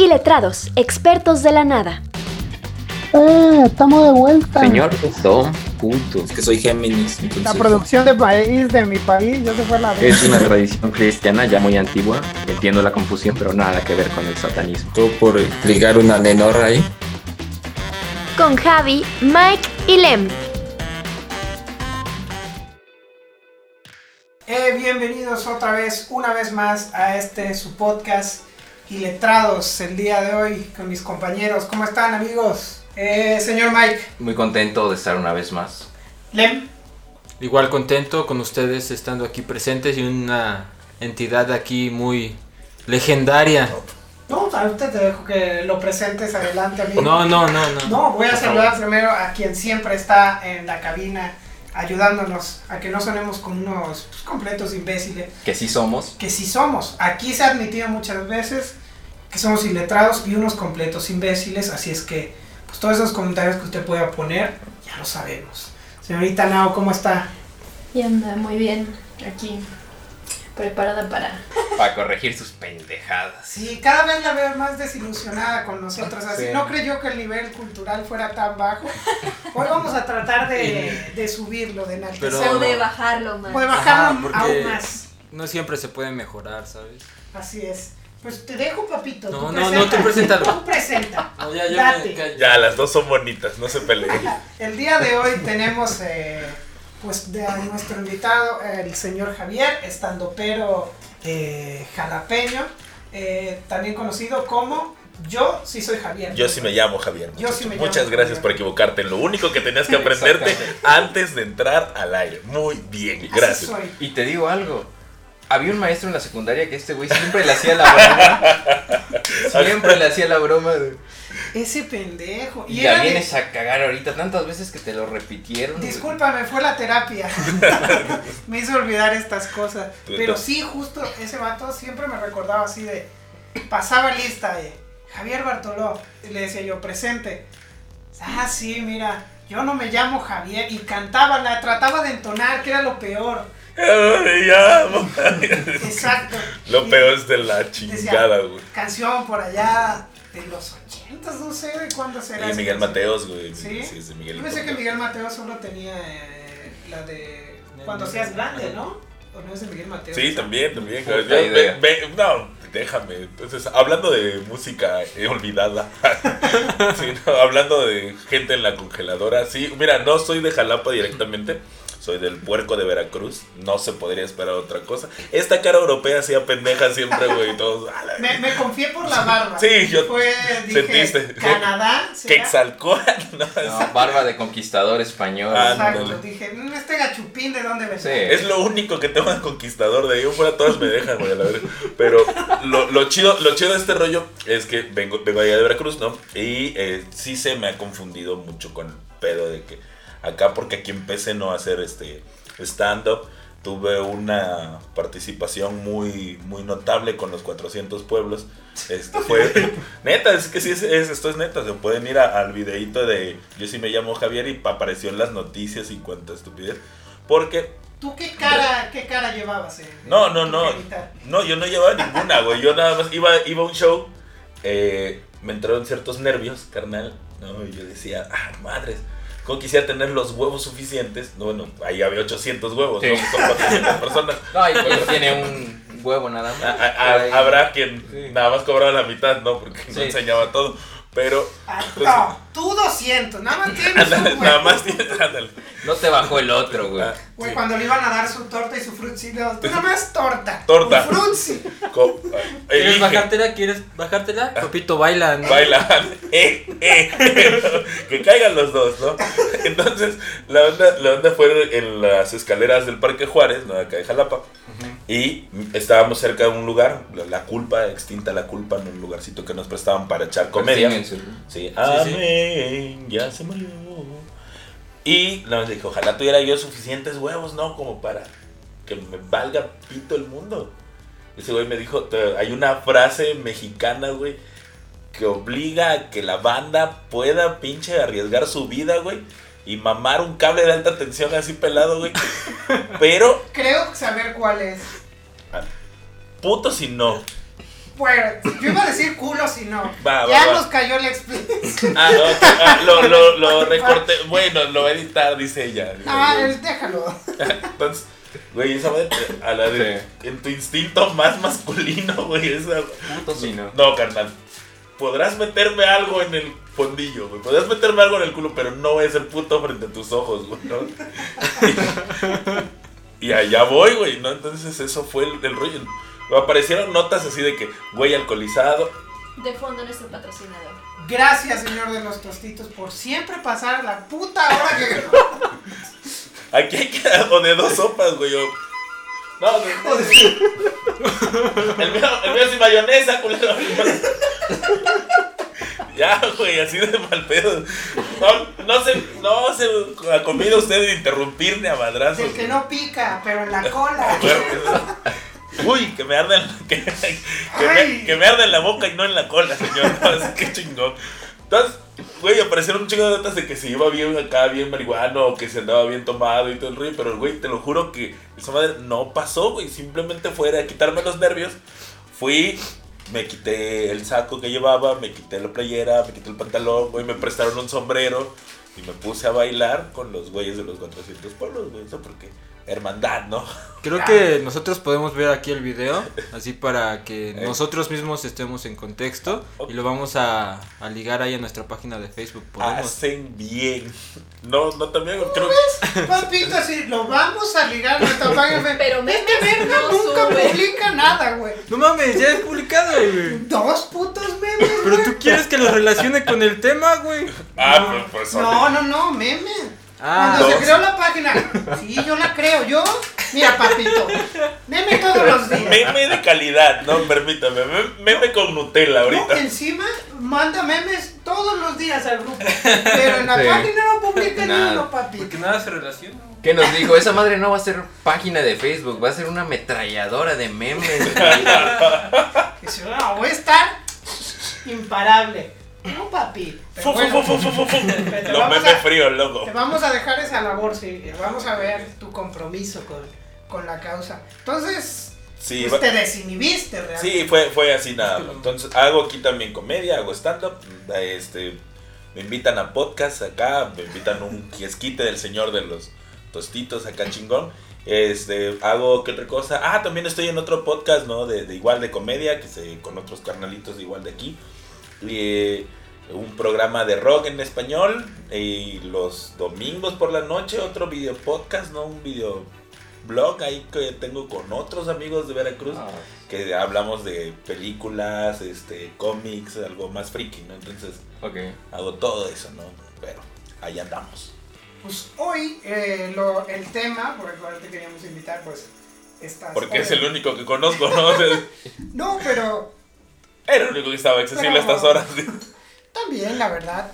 y letrados, expertos de la nada. ¡Eh! Estamos de vuelta. Señor Don Punto. Es que soy Géminis. La producción de país, de mi país, ya se fue a la vez. Es una tradición cristiana ya muy antigua. Entiendo la confusión, pero nada que ver con el satanismo. Todo por ligar una nenorra ahí. Con Javi, Mike y Lem. Eh, bienvenidos otra vez, una vez más, a este su podcast Iletrados el día de hoy con mis compañeros. ¿Cómo están, amigos? Eh, señor Mike, Muy contento de estar una vez más. Lem, Igual contento con ustedes estando aquí presentes y una entidad aquí muy legendaria. no, a usted te dejo que lo presentes adelante, amigo. No, no, no, no. No, voy a saludar primero a quien siempre está en la cabina ayudándonos a que no sonemos como unos pues, completos imbéciles. Que sí somos. que sí somos. Aquí se ha admitido muchas veces que somos iletrados y unos completos imbéciles, así es que pues todos esos comentarios que usted pueda poner, ya lo sabemos. Señorita Nao, ¿cómo está? Y anda muy bien aquí, preparada para... Para corregir sus pendejadas. Sí, cada vez la veo más desilusionada con nosotros, así Sí. no creyó que el nivel cultural fuera tan bajo. Hoy vamos a tratar de, de subirlo, de enaltecerlo, Pero- O de bajarlo más. o de bajarlo Ajá, aún más. No siempre se puede mejorar, ¿sabes? Así es. Pues te dejo, papito. No, tú no, no, tú presenta. preséntalo. Tú presenta. No, ya, ya me. Ya, las dos son bonitas, no se peleen. El día de hoy tenemos eh, pues de a nuestro invitado, el señor Javier, estando pero jalapeño, eh, también conocido como Yo sí soy Javier. Yo sí me llamo Javier. Yo sí me llamo Muchas gracias Javier. por equivocarte en lo único que tenías que aprenderte antes de entrar al aire. Muy bien, Así gracias. soy. Y te digo algo. Había un maestro en la secundaria que este güey siempre le hacía la broma. siempre le hacía la broma. de- Ese pendejo. Y ya de- vienes a cagar ahorita tantas veces que te lo repitieron. Discúlpame, fue la terapia. me hizo olvidar estas cosas. Pero sí, justo ese vato siempre me recordaba así de. Pasaba lista de Javier Bartoló. Y le decía yo, presente. Ah, sí, mira, yo no me llamo Javier. Y cantaba, la trataba de entonar, que era lo peor. Exacto. Lo peor es de la chingada, güey. Canción por allá de los ochentas, no sé de cuándo será. Y esa Miguel. Mateos, güey. ¿Sí? es de Miguel Yo pensé que Mateos. Miguel Mateo solo tenía eh, la de Cuando seas grande, ¿no? ¿O no es de Miguel Mateo? Sí, también, también. Puta Yo- ve- idea. ve- no, déjame. Entonces, hablando de música eh, olvidada. sí, no, hablando de gente en la congeladora. Sí, mira, no soy de Jalapa directamente. Soy del puerco de Veracruz. No se podría esperar otra cosa. Esta cara europea hacía pendeja siempre, güey. y Todos. "A la Me, me confié por la barba. Sí, yo- Fue, dije, sentiste. Canadá. ¿será? Quetzalcóatl, ¿no? No, barba de conquistador español. Ah, Exacto. ándale. Dije, "Mm, este gachupín, ¿de dónde vendrá? Sí. Es lo único que tengo de conquistador. De ahí fuera todas me dejan, güey, a la verga. Pero lo, lo chido, lo chido de este rollo es que vengo, vengo allá de Veracruz, ¿no? Y eh, sí se me ha confundido mucho con el pedo de que acá, porque aquí empecé no a hacer este stand-up. Tuve una participación muy, muy notable con los 400 pueblos. Este fue neta, es que sí, es, es- esto es neta. Se pueden ir a- al videíto de Yo sí me llamo Javier y apareció en las noticias y cuánta estupidez. Porque ¿Tú qué cara, qué cara llevabas? eh? no, no, no. Carita? No, yo no llevaba ninguna, güey. Yo nada más iba, iba a un show. eh, me entraron ciertos nervios, carnal. ¿no? Y yo decía, ah, madres. ¿Cómo quisiera tener los huevos suficientes? No, bueno, ahí había 800 huevos, Sí. ¿no? Son 400 personas. No, y pues tiene un huevo nada más. A- a- a- habrá quien Sí. nada más cobraba la mitad, ¿no? Porque no enseñaba todo. Pero. Ah, pues, tú 200, nada más tienes un nada más tiene- ándale. No te bajó el otro, güey. Ah, Güey, sí. cuando le iban a dar su torta y su frutzi, no, tú nada más torta. Torta. Un frutzi. ¿Quieres bajártela? ¿Quieres bajártela? Papito, baila. ¿no? bailan, eh, eh, que caigan los dos, ¿no? Entonces, la onda, la onda fue en las escaleras del Parque Juárez, ¿no? Acá de Jalapa, y estábamos cerca de un lugar, la, culpa, extinta la culpa, en un lugarcito que nos prestaban para echar comedia. Sí, Sí, sí. amén, ya se murió. Y nos dijo, ojalá tuviera yo suficientes huevos, ¿no? Como para que me valga pito el mundo. Ese güey me dijo, "Te- hay una frase mexicana, güey, que obliga a que la banda pueda pinche arriesgar su vida, güey. Y mamar un cable de alta tensión así pelado, güey. Pero, Creo saber cuál es. puto si no. Pues, yo iba a decir culo si no. Va, va, ya va. nos cayó el explícito. Ah, no, ah, lo, lo, lo recorté. Bueno, lo va a editar, dice ella. Ah, el- déjalo. Entonces, güey, esa madre, a la de. En tu instinto más masculino, güey, esa. No. No, carnal. Podrás meterme algo en el fondillo, güey. Podrás meterme algo en el culo, pero no es el puto frente a tus ojos, güey, ¿no? Y, y allá voy, güey, ¿no? Entonces, eso fue el, el rollo. Me aparecieron notas así de que, güey, alcoholizado. De fondo nuestro patrocinador. Gracias, señor de los tostitos, por siempre pasar la puta hora que. Aquí hay que. O de dos sopas, güey. o- No, de, el, mío, el mío sin mayonesa, culero. Ya, güey, así de mal pedo. No, no se, no se ha comido usted de interrumpirme a madrazos. Del que no pica, pero en la cola. Uy, que me arde en, que, que me, que me arde en la boca y no en la cola, señor. No, que chingón. Entonces, güey, aparecieron un chingo de notas de que se iba bien acá, bien marihuano, o que se andaba bien tomado y todo el rollo. Pero, güey, te lo juro que esa madre no pasó, güey. Simplemente fue a quitarme los nervios. Fui, me quité el saco que llevaba, me quité la playera, me quité el pantalón, güey, me prestaron un sombrero. Y me puse a bailar con los güeyes de los 400 pueblos, güey. Eso porque, hermandad, ¿no? Creo que nosotros podemos ver aquí el video, así para que nosotros mismos estemos en contexto y lo vamos a, a ligar ahí a nuestra página de Facebook. Podemos. Hacen bien. No, no también creo que. Papito, así, lo vamos a ligar a nuestra página. Pero este memes verga no nunca sube. publica nada, güey. No mames, ya es publicado, güey. Dos putos memes, Pero tú quieres que lo relacione con el tema, güey. Ah, pues, pues son- No, no, no, meme. Ah, Cuando se creó la página. Sí, yo la creo. Yo, mira, papito. Meme todos los días. Meme de calidad, no, permítame. me- Meme con Nutella No, ahorita. encima manda memes todos los días al grupo. Pero en la Sí. página no publica ni Nada. uno, papito. porque nada se relaciona. ¿Qué nos dijo? Esa madre no va a ser página de Facebook, va a ser una ametralladora de memes. Dice, no, voy a estar imparable. No, papi. Pero bueno, fu, fu, fu, fu. te Los vamos memes a- fríos, loco. Te vamos a dejar esa labor, sí. Vamos a ver tu compromiso con, con la causa. Entonces, Sí, pues va- te desinhibiste realmente. sí fue, fue así nada. más. Entonces, hago aquí también comedia, hago stand-up. Este, me invitan a podcast acá, me invitan a un kiosquite del señor de los tostitos acá chingón. Este, hago qué otra cosa. Ah, también estoy en otro podcast, ¿no? De, de igual de comedia, que se, con otros carnalitos de igual de aquí. Eh, un programa de rock en español. Y los domingos por la noche, otro video podcast, ¿no? Un video blog ahí que tengo con otros amigos de Veracruz. Ah, Que hablamos de películas, este, cómics, algo más friki, ¿no? Entonces hago todo eso, ¿no? Pero ahí andamos. Pues hoy eh, lo, el tema por el cual te queríamos invitar, pues estás. Porque es el único que conozco, ¿no? No, pero Era el único que estaba accesible a estas horas. también, la verdad.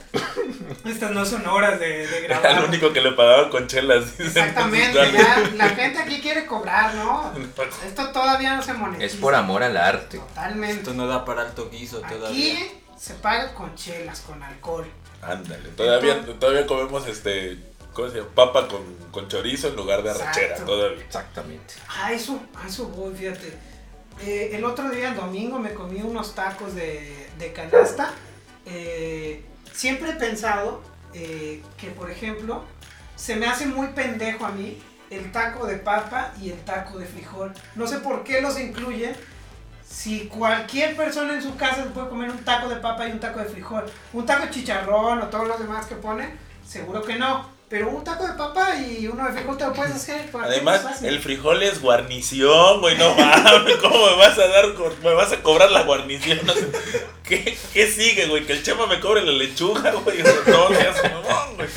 Estas no son horas de, de Era grabar. el único que le pagaban con chelas. Exactamente, ya, la gente aquí quiere cobrar, ¿no? Esto todavía no se monetiza. Es por amor al arte. Totalmente. Esto no da para alto guiso todavía. Aquí se paga con chelas, con alcohol. Ándale, todavía, todavía comemos este, ¿cómo se llama? Papa con, con chorizo en lugar de arrachera, todavía. Exactamente. Ah, eso, a eso voy, fíjate. Eh, el otro día, el domingo, me comí unos tacos de, de canasta. Eh, siempre he pensado eh, que, por ejemplo, se me hace muy pendejo a mí el taco de papa y el taco de frijol. No sé por qué los incluyen. Si cualquier persona en su casa puede comer un taco de papa y un taco de frijol, un taco de chicharrón o todos los demás que ponen, seguro que no. Pero un taco de papa y uno de frijol te lo puedes hacer. ¿por qué Además, el frijol es guarnición, güey, no mames, ¿cómo me vas a dar, me vas a cobrar la guarnición? No sé, ¿qué, ¿Qué sigue, güey? Que el chema me cobre la lechuga, güey, no seas mamón, güey.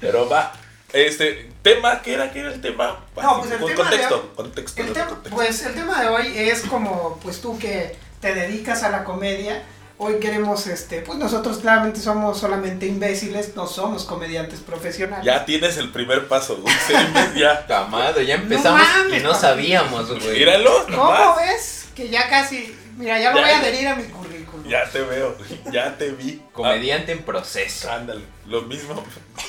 Pero va, este, tema, ¿qué era? ¿Qué era el tema? No, pues el Con- tema de contexto, hoy- contexto, El no, tema, contexto. pues el tema de hoy es como, pues tú que te dedicas a la comedia, hoy queremos, este, pues nosotros claramente somos solamente imbéciles, no somos comediantes profesionales. Ya tienes el primer paso, imbécil, ya. La madre, ya empezamos mames, y no sabíamos, güey. Míralo, ¿Cómo ves? Que ya casi, mira, ya lo Ya, voy a adherir a mi currículum. Ya te veo, ya te vi. Comediante en proceso. Ándale, lo mismo.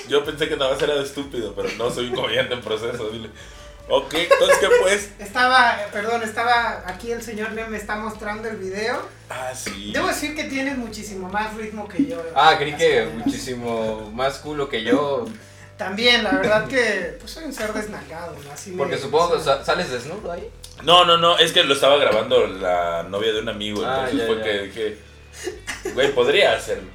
Yo pensé que nada más era de estúpido, pero no soy un comediante en proceso, dile. Ok, entonces, ¿qué pues? Estaba, perdón, estaba aquí el señor me está mostrando el video. Ah, sí. Debo decir que tienes muchísimo más ritmo que yo. Ah, creí que cadenas. muchísimo más culo que yo. También, la verdad que pues soy un ser desnalgado, ¿no? Así Porque me- supongo que sales desnudo ahí. No, no, no, es que lo estaba grabando la novia de un amigo, Ah, entonces ya, fue ya. que dije, güey, podría hacerlo.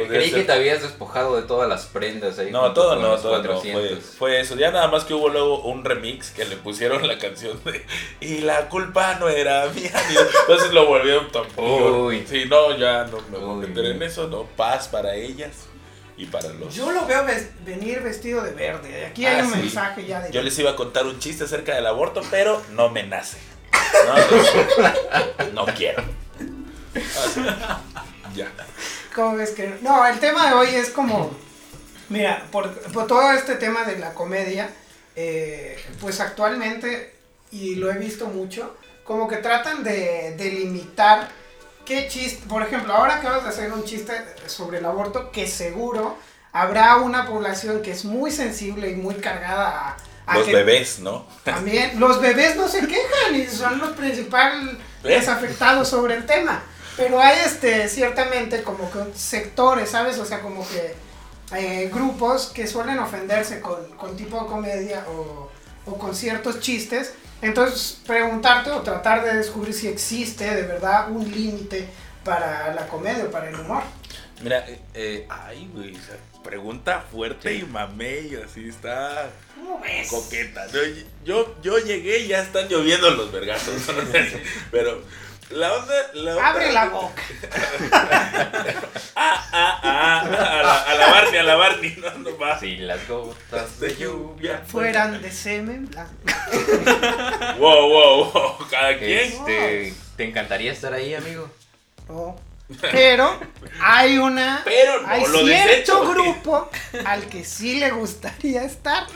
Podría Creí que te habías despojado de todas las prendas ahí. No, todo no, todo no, fue, 400. fue eso. Ya nada más que hubo luego un remix que le pusieron la canción de Y la culpa no era mía. Entonces lo volvieron tampoco. Uy. Sí, no, ya no me voy a meter en eso, no. Paz para ellas y para los. Yo lo veo ves- venir vestido de verde. Aquí Ah, hay un sí. mensaje ya de. Yo les iba a contar un chiste acerca del aborto, pero no me nace. No, no, no quiero. Ah, Ya. ¿Cómo ves que.? No, el tema de hoy es como. Mira, por, por todo este tema de la comedia, eh, pues actualmente, y lo he visto mucho, como que tratan de delimitar qué chiste. Por ejemplo, ahora acabas de hacer un chiste sobre el aborto, que seguro habrá una población que es muy sensible y muy cargada a. a Los que- bebés, ¿no? También, los bebés no se quejan y son los principales ¿Eh? afectados sobre el tema. Pero hay este, ciertamente como que sectores, ¿sabes? O sea, como que eh, grupos que suelen ofenderse con, con tipo de comedia o, o con ciertos chistes. Entonces, preguntarte o tratar de descubrir si existe de verdad un límite para la comedia o para el humor. Mira, eh, eh, ay, güey, pregunta fuerte y mamey, así está ¿Cómo ves? coqueta. ¿no? Yo, yo llegué y ya están lloviendo los vergazos, pero la onda, la onda- Abre la boca. Ah, ah, ah, a la, a la Barney, a la Barney, no, no va. Si las gotas De lluvia. Fueran de semen blanco. Wow, wow, wow, cada quien. Este, ¿Te encantaría estar ahí, amigo? No. Pero hay una. Pero no hay lo cierto desecho. grupo al que sí le gustaría estar.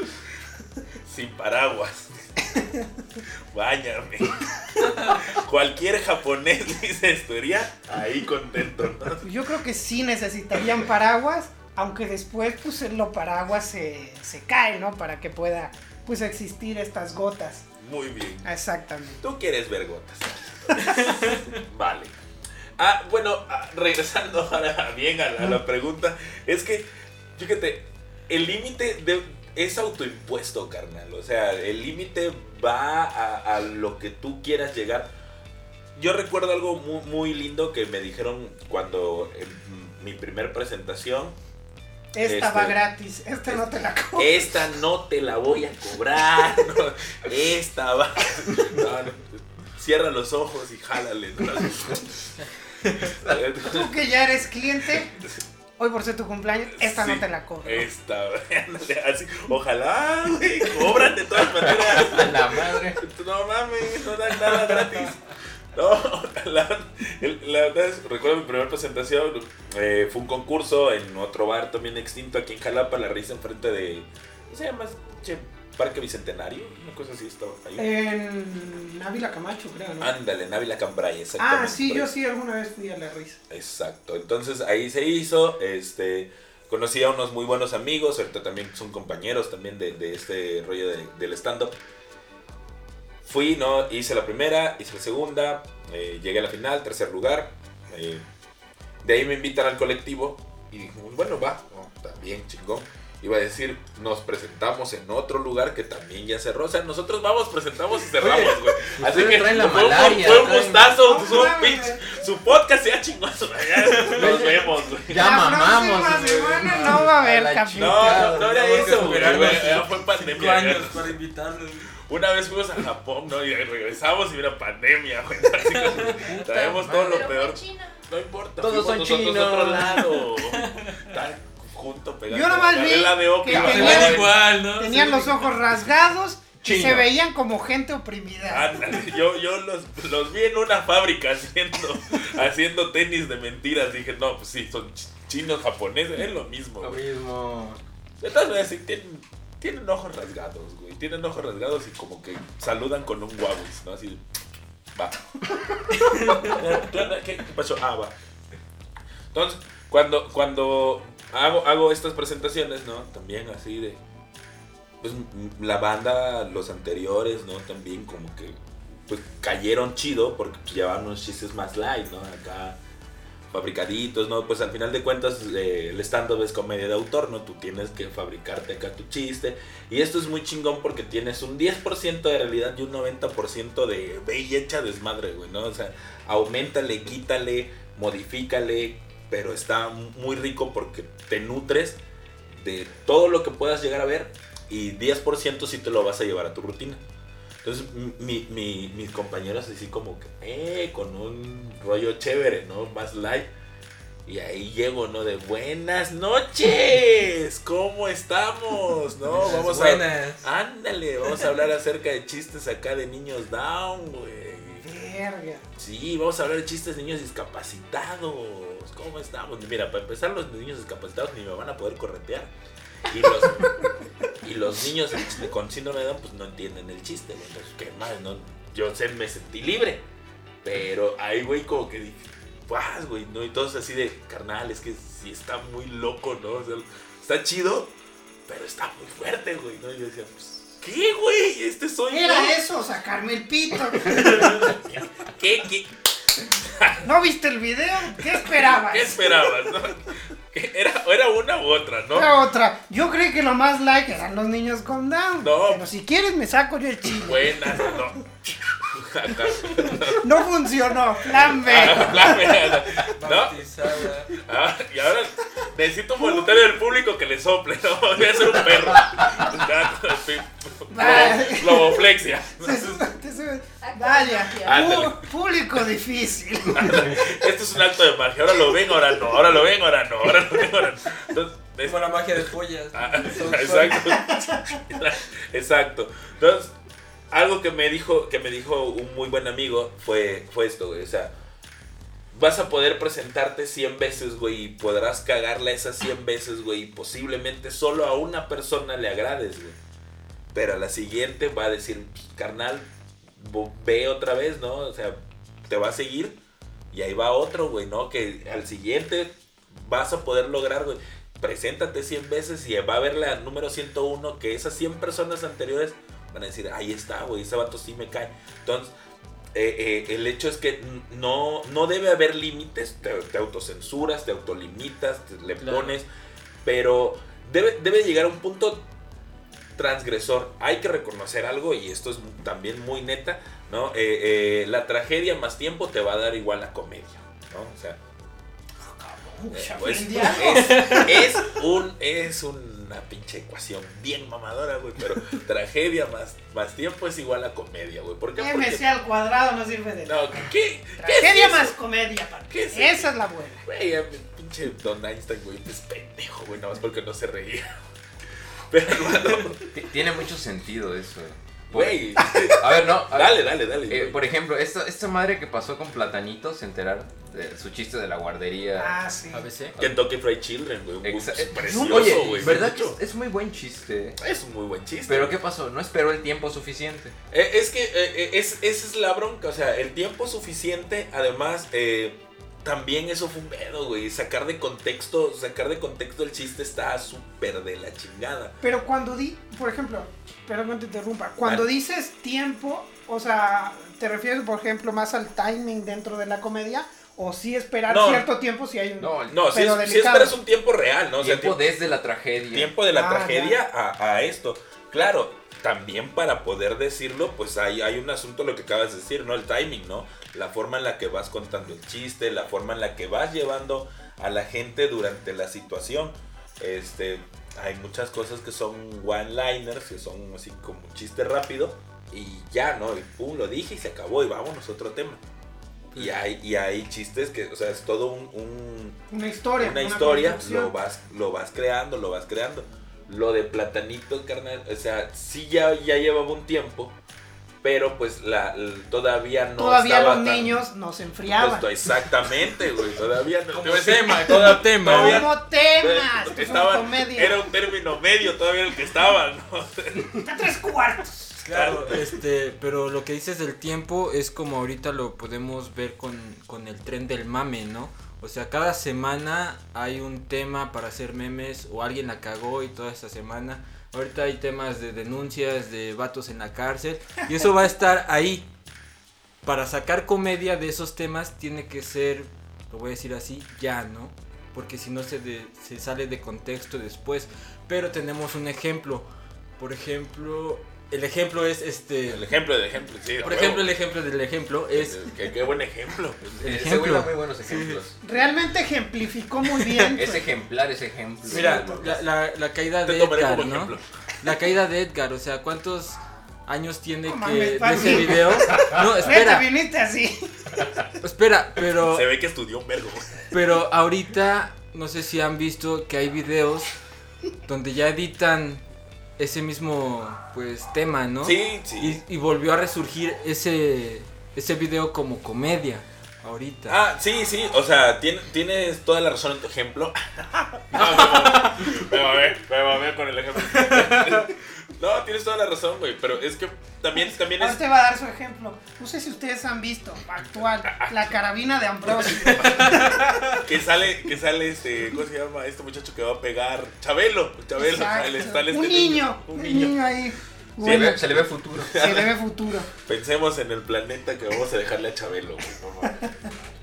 Sin paraguas. Báñame. Cualquier japonés dice estaría ahí contento. ¿no? Yo creo que sí necesitarían paraguas, aunque después, pues, en lo paraguas se, se cae, ¿no? Para que pueda, pues, existir estas gotas. Muy bien. Exactamente. Tú quieres ver gotas. vale. Ah, bueno, ah, regresando ahora bien a la, a la pregunta, es que, fíjate, el límite de- es autoimpuesto, carnal. O sea, el límite va a, a lo que tú quieras llegar. Yo recuerdo algo muy, muy lindo que me dijeron cuando en mi primer presentación. Esta va Este- gratis, esta no te la cobro. Esta no te la voy a cobrar. no, esta va. No, no, Cierra los ojos y jálale. Tú que ya eres cliente, hoy por ser tu cumpleaños, esta Sí, no te la cobro. Esta, ándale, así. Ojalá, güey, cobran de todas maneras. A la madre. No mames, no dan nada gratis. No, la, la verdad es, recuerdo mi primera presentación, eh, fue un concurso en otro bar también extinto aquí en Jalapa, la risa enfrente de, ¿cómo se llama? Che, Parque Bicentenario, una cosa así estaba ahí. En Ávila Camacho, creo, ¿no? Ándale, en Ávila Cambray, exactamente. Ah, sí, yo sí alguna vez fui a la risa. Exacto, entonces ahí se hizo, este, conocí a unos muy buenos amigos, ahorita también son compañeros también de, de este rollo de- del stand-up. Fui, ¿no? Hice la primera, hice la segunda, eh, llegué a la final, tercer lugar. eh, de ahí me invitan al colectivo y dijimos, bueno, va, no, bien, chingón. Iba a decir, nos presentamos en otro lugar que también ya cerró. O sea, nosotros vamos, presentamos y cerramos, güey. Así que traen la fue, un- malaria, fue un traen- gustazo, mames. pinche- su podcast sea chingoso. ya Nos vemos, güey. Ya mamamos. semana no va a haber la capítulo. No, no, no era eso, güey. fue pandemia. años ya. para invitarlos. Una vez fuimos a Japón, ¿no? Y regresamos y era pandemia, güey. Así que traemos todo lo peor. China. No importa. Todos fuimos son chinos. otro lado. junto, pegado. Yo nomás vi la de que tenían- igual, ¿no? Tenían los ojos rasgados y se veían como gente oprimida. Ándale, yo, yo los, los vi en una fábrica haciendo, haciendo tenis de mentiras. Dije, no, pues sí, son ch- chinos, japoneses, es lo mismo. Lo güey. mismo. De todas maneras, sí, tienen, tienen ojos rasgados, güey. Tienen ojos rasgados y como que saludan con un guauis, ¿no? Así, va. ¿Qué, qué pasó? Ah, va. Entonces, cuando, cuando hago, hago estas presentaciones, ¿no? También así de... pues la banda, los anteriores, ¿no? También como que pues cayeron chido porque pues, llevaban unos chistes más light, ¿no? Acá fabricaditos, ¿no? Pues al final de cuentas eh, el stand-up es comedia de autor, ¿no? Tú tienes que fabricarte acá tu chiste. Y esto es muy chingón porque tienes un 10% de realidad y un 90% de ve y echa desmadre, güey, ¿no? O sea, aumentale, quítale, modifícale, pero está muy rico porque te nutres de todo lo que puedas llegar a ver y 10% sí te lo vas a llevar a tu rutina. Entonces, mi, mi- mis compañeros así como que, eh, con un rollo chévere, ¿no? Más light. Y ahí llego, ¿no? De buenas noches, ¿cómo estamos? ¿No? Vamos Buenas. a... Ándale, vamos a hablar acerca de chistes acá de niños down, güey. Verga. Sí, vamos a hablar de chistes de niños discapacitados. ¿Cómo estamos? Mira, para empezar, los niños discapacitados ni me van a poder corretear. Y los, y los niños con síndrome de Down, pues no entienden el chiste, güey. Entonces, qué mal, ¿no? Yo sé, me sentí libre. Pero ahí, güey, como que dije, ¡guau, güey! ¿no? Y todos así de, carnal, es que sí está muy loco, ¿no? O sea, está chido, pero está muy fuerte, güey, ¿no? Y yo decía, pues, ¿qué, güey? Este soy yo. Era eso, sacarme el pito. ¿Qué, qué, ¿No viste el video? ¿Qué esperabas? ¿Qué esperabas? no? Era, era una u otra, ¿no? Era otra. Yo creí que lo más like eran los niños con Down. No. Pero si quieres me saco yo el chile. Buenas, no. No funcionó. Plan B. Ah, la verga. ¿No? Ah, y ahora necesito un voluntario del público que le sople, ¿no? Voy a ser un perro. Ya, sí. Lobo- Loboflexia. Se- se- Vaya. Público difícil. Esto es un acto de magia. Ahora lo ven, ahora no. Ahora lo ven, ahora no. Ahora lo ven, ahora no. Entonces, es- la magia de pollas. Ah, exacto. Exacto. Entonces, algo que me dijo, que me dijo un muy buen amigo fue, fue esto, güey. O sea, vas a poder presentarte 100 veces, güey, y podrás cagarla esas 100 veces, güey, y posiblemente solo a una persona le agrades, güey. Pero a la siguiente va a decir, carnal, vo- ve otra vez, ¿no? O sea, te va a seguir y ahí va otro, güey, ¿no? Que al siguiente vas a poder lograr, güey. Preséntate 100 veces y va a haber la número 101 que esas 100 personas anteriores van a decir, ahí está, güey, ese vato sí me cae. Entonces, eh, eh, el hecho es que no, no debe haber límites, te, te autocensuras, te autolimitas, te- le Claro. pones, pero debe, debe llegar a un punto transgresor. Hay que reconocer algo y esto es también muy neta, ¿no? Eh, la tragedia más tiempo te va a dar igual a comedia, ¿no? O sea, eh, pues, es, es un es una pinche ecuación bien mamadora, güey, pero tragedia más, más tiempo es igual a comedia, güey. ¿Por qué? Porque MC al cuadrado no sirve de nada. no, ¿qué? ¿Qué Tragedia es eso? más comedia, papi. ¿Qué es Esa es la buena. Güey, pinche Don Einstein, güey, es pendejo, güey, nada más porque no se reía. Pero, hermano, Ti- Tiene mucho sentido eso. eh. Güey, A ver, no. a ver, dale, dale, dale. eh, güey. por ejemplo, esta, esta madre que pasó con Platanito, se enteraron de su chiste de la guardería. Ah, sí. ABC. Kentucky Fried Children, güey, eh, precioso, güey. ¿verdad que es, es muy buen chiste? Es un muy buen chiste. Pero ¿qué pasó? No esperó el tiempo suficiente. Eh, es que eh, es, esa es la bronca, o sea, el tiempo suficiente, además, eh, también eso fue un pedo, güey. Sacar de contexto, sacar de contexto el chiste está súper de la chingada. Pero cuando di, por ejemplo, perdón que te interrumpa, cuando Vale. dices tiempo, o sea, ¿te refieres, por ejemplo, más al timing dentro de la comedia? ¿O sí esperar No. cierto tiempo si hay un... No, No, si, es- si esperas un tiempo real, ¿no? O sea, tiempo tiempo, desde la tragedia. tiempo de la Ah, tragedia a, a esto. Claro, también para poder decirlo, pues hay, hay un asunto, lo que acabas de decir, ¿no? El timing, ¿no? La forma en la que vas contando el chiste, la forma en la que vas llevando a la gente durante la situación. Este, hay muchas cosas que son one-liners, que son así como un chiste rápido, y ya, ¿no? Y pum, lo dije y se acabó, y vámonos a otro tema. Y hay, y hay chistes que, o sea, es todo un- un, Una historia. una historia, construcción. lo vas, lo vas creando, lo vas creando. Lo de Platanito, carnal, o sea, sí ya, ya llevaba un tiempo, pero pues la, todavía no Todavía estaba los tan niños no se enfriaban. Exactamente, güey, todavía no. Como tema, como tema. todavía- Como temas. eh, estaban- era un término medio todavía el que estaba, ¿no? Está tres cuartos. Claro, este, pero lo que dices del tiempo es como ahorita lo podemos ver con, con el tren del mame, ¿no? O sea, cada semana hay un tema para hacer memes o alguien la cagó y toda esta semana Ahorita hay temas de denuncias de vatos en la cárcel. Y eso va a estar ahí. Para sacar comedia de esos temas tiene que ser, lo voy a decir así, ya, ¿no? Porque si no se, de- se sale de contexto después. Pero tenemos un ejemplo. Por ejemplo, el ejemplo es este... El ejemplo del ejemplo, sí. Por ejemplo, el ejemplo del ejemplo es... Qué, qué buen ejemplo. El Ese güey ejemplo. da muy buenos ejemplos. Realmente ejemplificó muy bien. Es pues. ejemplar ese ejemplo. Mira, la, la- la caída Te de Edgar, como ¿no? ejemplo. La caída de Edgar, o sea, ¿cuántos años tiene No que de ese video? No, espera, viniste así. espera, pero Se ve que estudió un vergo. pero ahorita no sé si han visto que hay videos donde ya editan ese mismo pues tema, ¿no? Sí, sí. Y, y volvió a resurgir ese ese video como comedia ahorita. Ah, sí, sí, o sea, tien- tienes toda la razón en tu ejemplo. me mamé, me mamé con el ejemplo. No, tienes toda la razón, güey, pero es que también, también Ahora es... te va a dar su ejemplo. No sé si ustedes han visto, actual, la carabina de Ambrosio. Que sale, que sale este, ¿cómo se llama? Este muchacho que va a pegar, Chabelo, Chabelo, Exacto. sale, sale este un niño, un un niño. niño ahí. Se, Bueno, le, se le ve futuro. se le ve futuro. Pensemos en el planeta que vamos a dejarle a Chabelo, güey.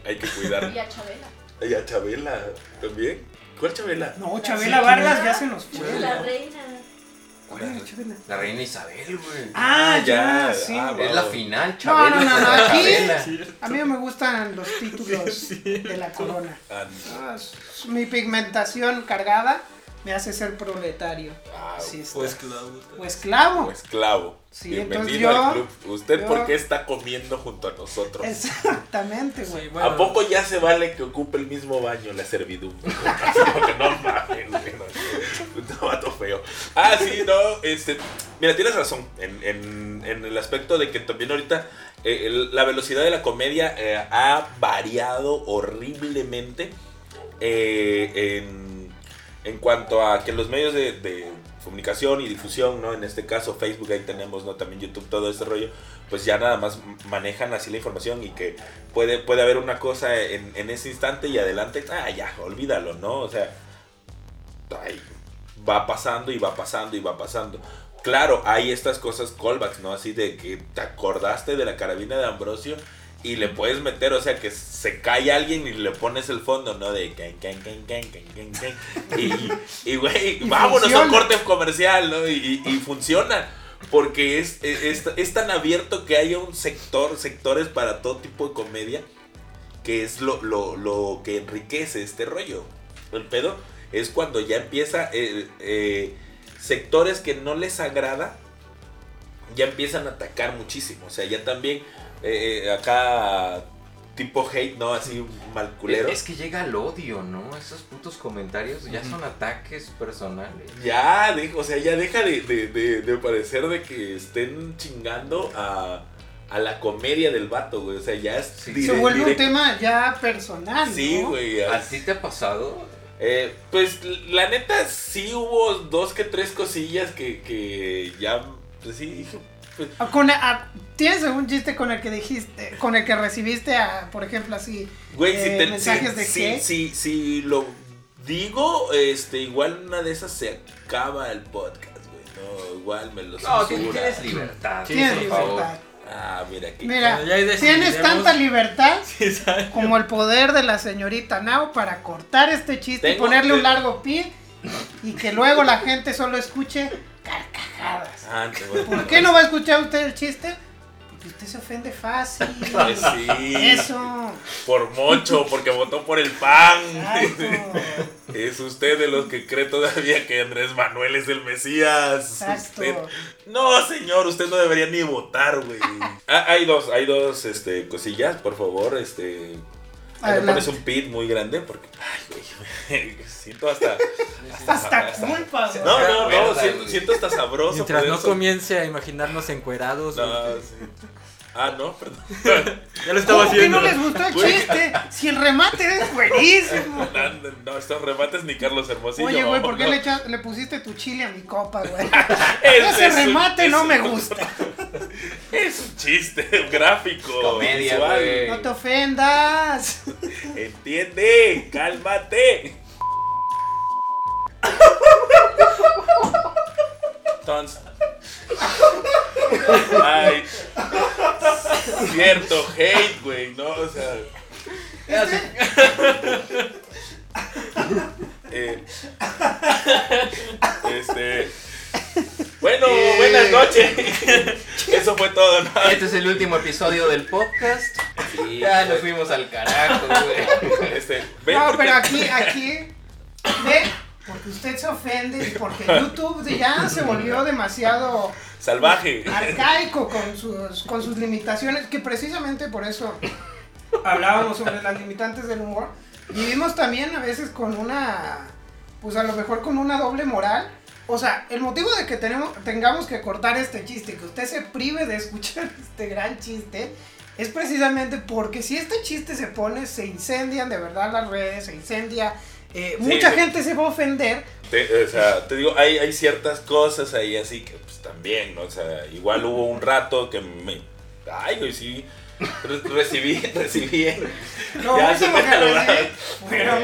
Hay que Y cuidarlo. a Chabela. Y a Chabela también. ¿Cuál Chabela? No, Chabela Vargas ya se nos fue. La reina. ¿Cuál era Chabela? La reina Isabel, güey. Ah, ya, ya, sí. ah, es la final, No, Chabela. no, no, no, aquí a mí me gustan los títulos de la corona. Ah, no. Ah, Mi pigmentación cargada me hace ser proletario. Ah, Así está. Pues claro. O esclavo. O esclavo. Sí, Bienvenido yo- al club. ¿Usted yo- por qué está comiendo junto a nosotros? Exactamente, güey. Sí, bueno. ¿A poco ya se vale que ocupe el mismo baño la servidumbre? Porque no mames, güey, no, no, vato feo. Ah, sí, no, este, mira, tienes razón en, en- en el aspecto de que también ahorita eh, el- la velocidad de la comedia eh, ha variado horriblemente eh, en, en cuanto a que los medios de, comunicación y difusión, ¿no? En este caso Facebook, ahí tenemos, ¿no? También YouTube, todo este rollo, pues ya nada más manejan así la información y que puede, puede haber una cosa en, en ese instante y adelante, ah, ya, olvídalo, ¿no? O sea, va pasando y va pasando y va pasando. Claro, hay estas cosas callbacks, ¿no? Así de que te acordaste de la carabina de Ambrosio y le puedes meter, o sea, que se cae alguien y le pones el fondo, ¿no? De can, can, can, can, can, can, can. Y, güey, vámonos a un funciona. corte comercial, ¿no? Y, y- y funciona. Porque es, es, es tan abierto que haya un sector, sectores para todo tipo de comedia, que es lo, lo, lo que enriquece este rollo. El pedo es cuando ya empieza eh, eh, sectores que no les agrada, ya empiezan a atacar muchísimo. O sea, ya también eh, eh, acá tipo hate, ¿no? Así mal culero. Es que llega el odio, ¿no? Esos putos comentarios ya son ataques personales. Ya, de- o sea, ya deja de, de, de, de parecer de que estén chingando a, a la comedia del vato, güey. O sea, ya es Sí. dire- Se vuelve un tema ya personal. Sí, ¿no? güey. ¿A así- ti te ha pasado? Eh, pues la neta sí hubo dos que tres cosillas que, que ya, pues sí, dije, Con, ah, ¿Tienes algún chiste con el que dijiste, con el que recibiste, a, por ejemplo, así, güey, si eh, te, mensajes si, de si, qué? si, si lo digo, este, igual una de esas se acaba el podcast, güey, no, igual me lo No, tienes libertad. Tienes por libertad. favor. Ah, mira, aquí. Mira, tienes tanta libertad como el poder de la señorita Nao para cortar este chiste y ponerle un largo pi y que luego la gente solo escuche carcajadas. Ah, ¿Por qué no va a escuchar usted el chiste? Porque usted se ofende fácil. Pues sí, Eso. por mocho, porque votó por el pan. Exacto. Es usted de los que cree todavía que Andrés Manuel es el Mesías. Exacto. Usted- No, señor, usted no debería ni votar, güey. Ah, hay dos, hay dos este, cosillas, por favor, este. Ahí le pones un pit muy grande porque. Ay, güey. Siento hasta. Hasta culpa, güey. No, no, no, siento, hasta sabroso. Mientras no comience a imaginarnos encuerados. No, sí. Ah, no, perdón. Ya lo estaba ¿Cómo que haciendo. no les gustó el Güey. chiste? Si el remate es buenísimo. No, no, estos remates ni Carlos Hermosillo. Oye, güey, ¿por qué no. le, echa- le pusiste tu chile a mi copa, güey? Ese Ese es un- remate no me gusta. Es un chiste gráfico. Comedia, güey. No te ofendas. Entiende, cálmate. Entonces. Ay. Cierto hate, güey, ¿no? O sea. Eh, este. Bueno, buenas noches. Eso fue todo, ¿no? Este es el último episodio del podcast. Sí, Ya nos fuimos al carajo, güey. Este, No, pero aquí, aquí, ve, porque usted se ofende y porque YouTube ya se volvió demasiado Salvaje. arcaico con sus, con sus limitaciones, que precisamente por eso hablábamos sobre las limitantes del humor. Vivimos también a veces con una, pues a lo mejor con una doble moral. O sea, el motivo de que tenemos, tengamos que cortar este chiste, que usted se prive de escuchar este gran chiste, es precisamente porque si este chiste se pone, se incendian de verdad las redes, se incendia, eh, Sí, mucha sí. gente se va a ofender. Te- o sea, te digo, hay, hay ciertas cosas ahí así que pues también, ¿no? O sea, igual hubo un rato que me... Ay, güey, sí. re- recibí, recibí. Lo Ya se me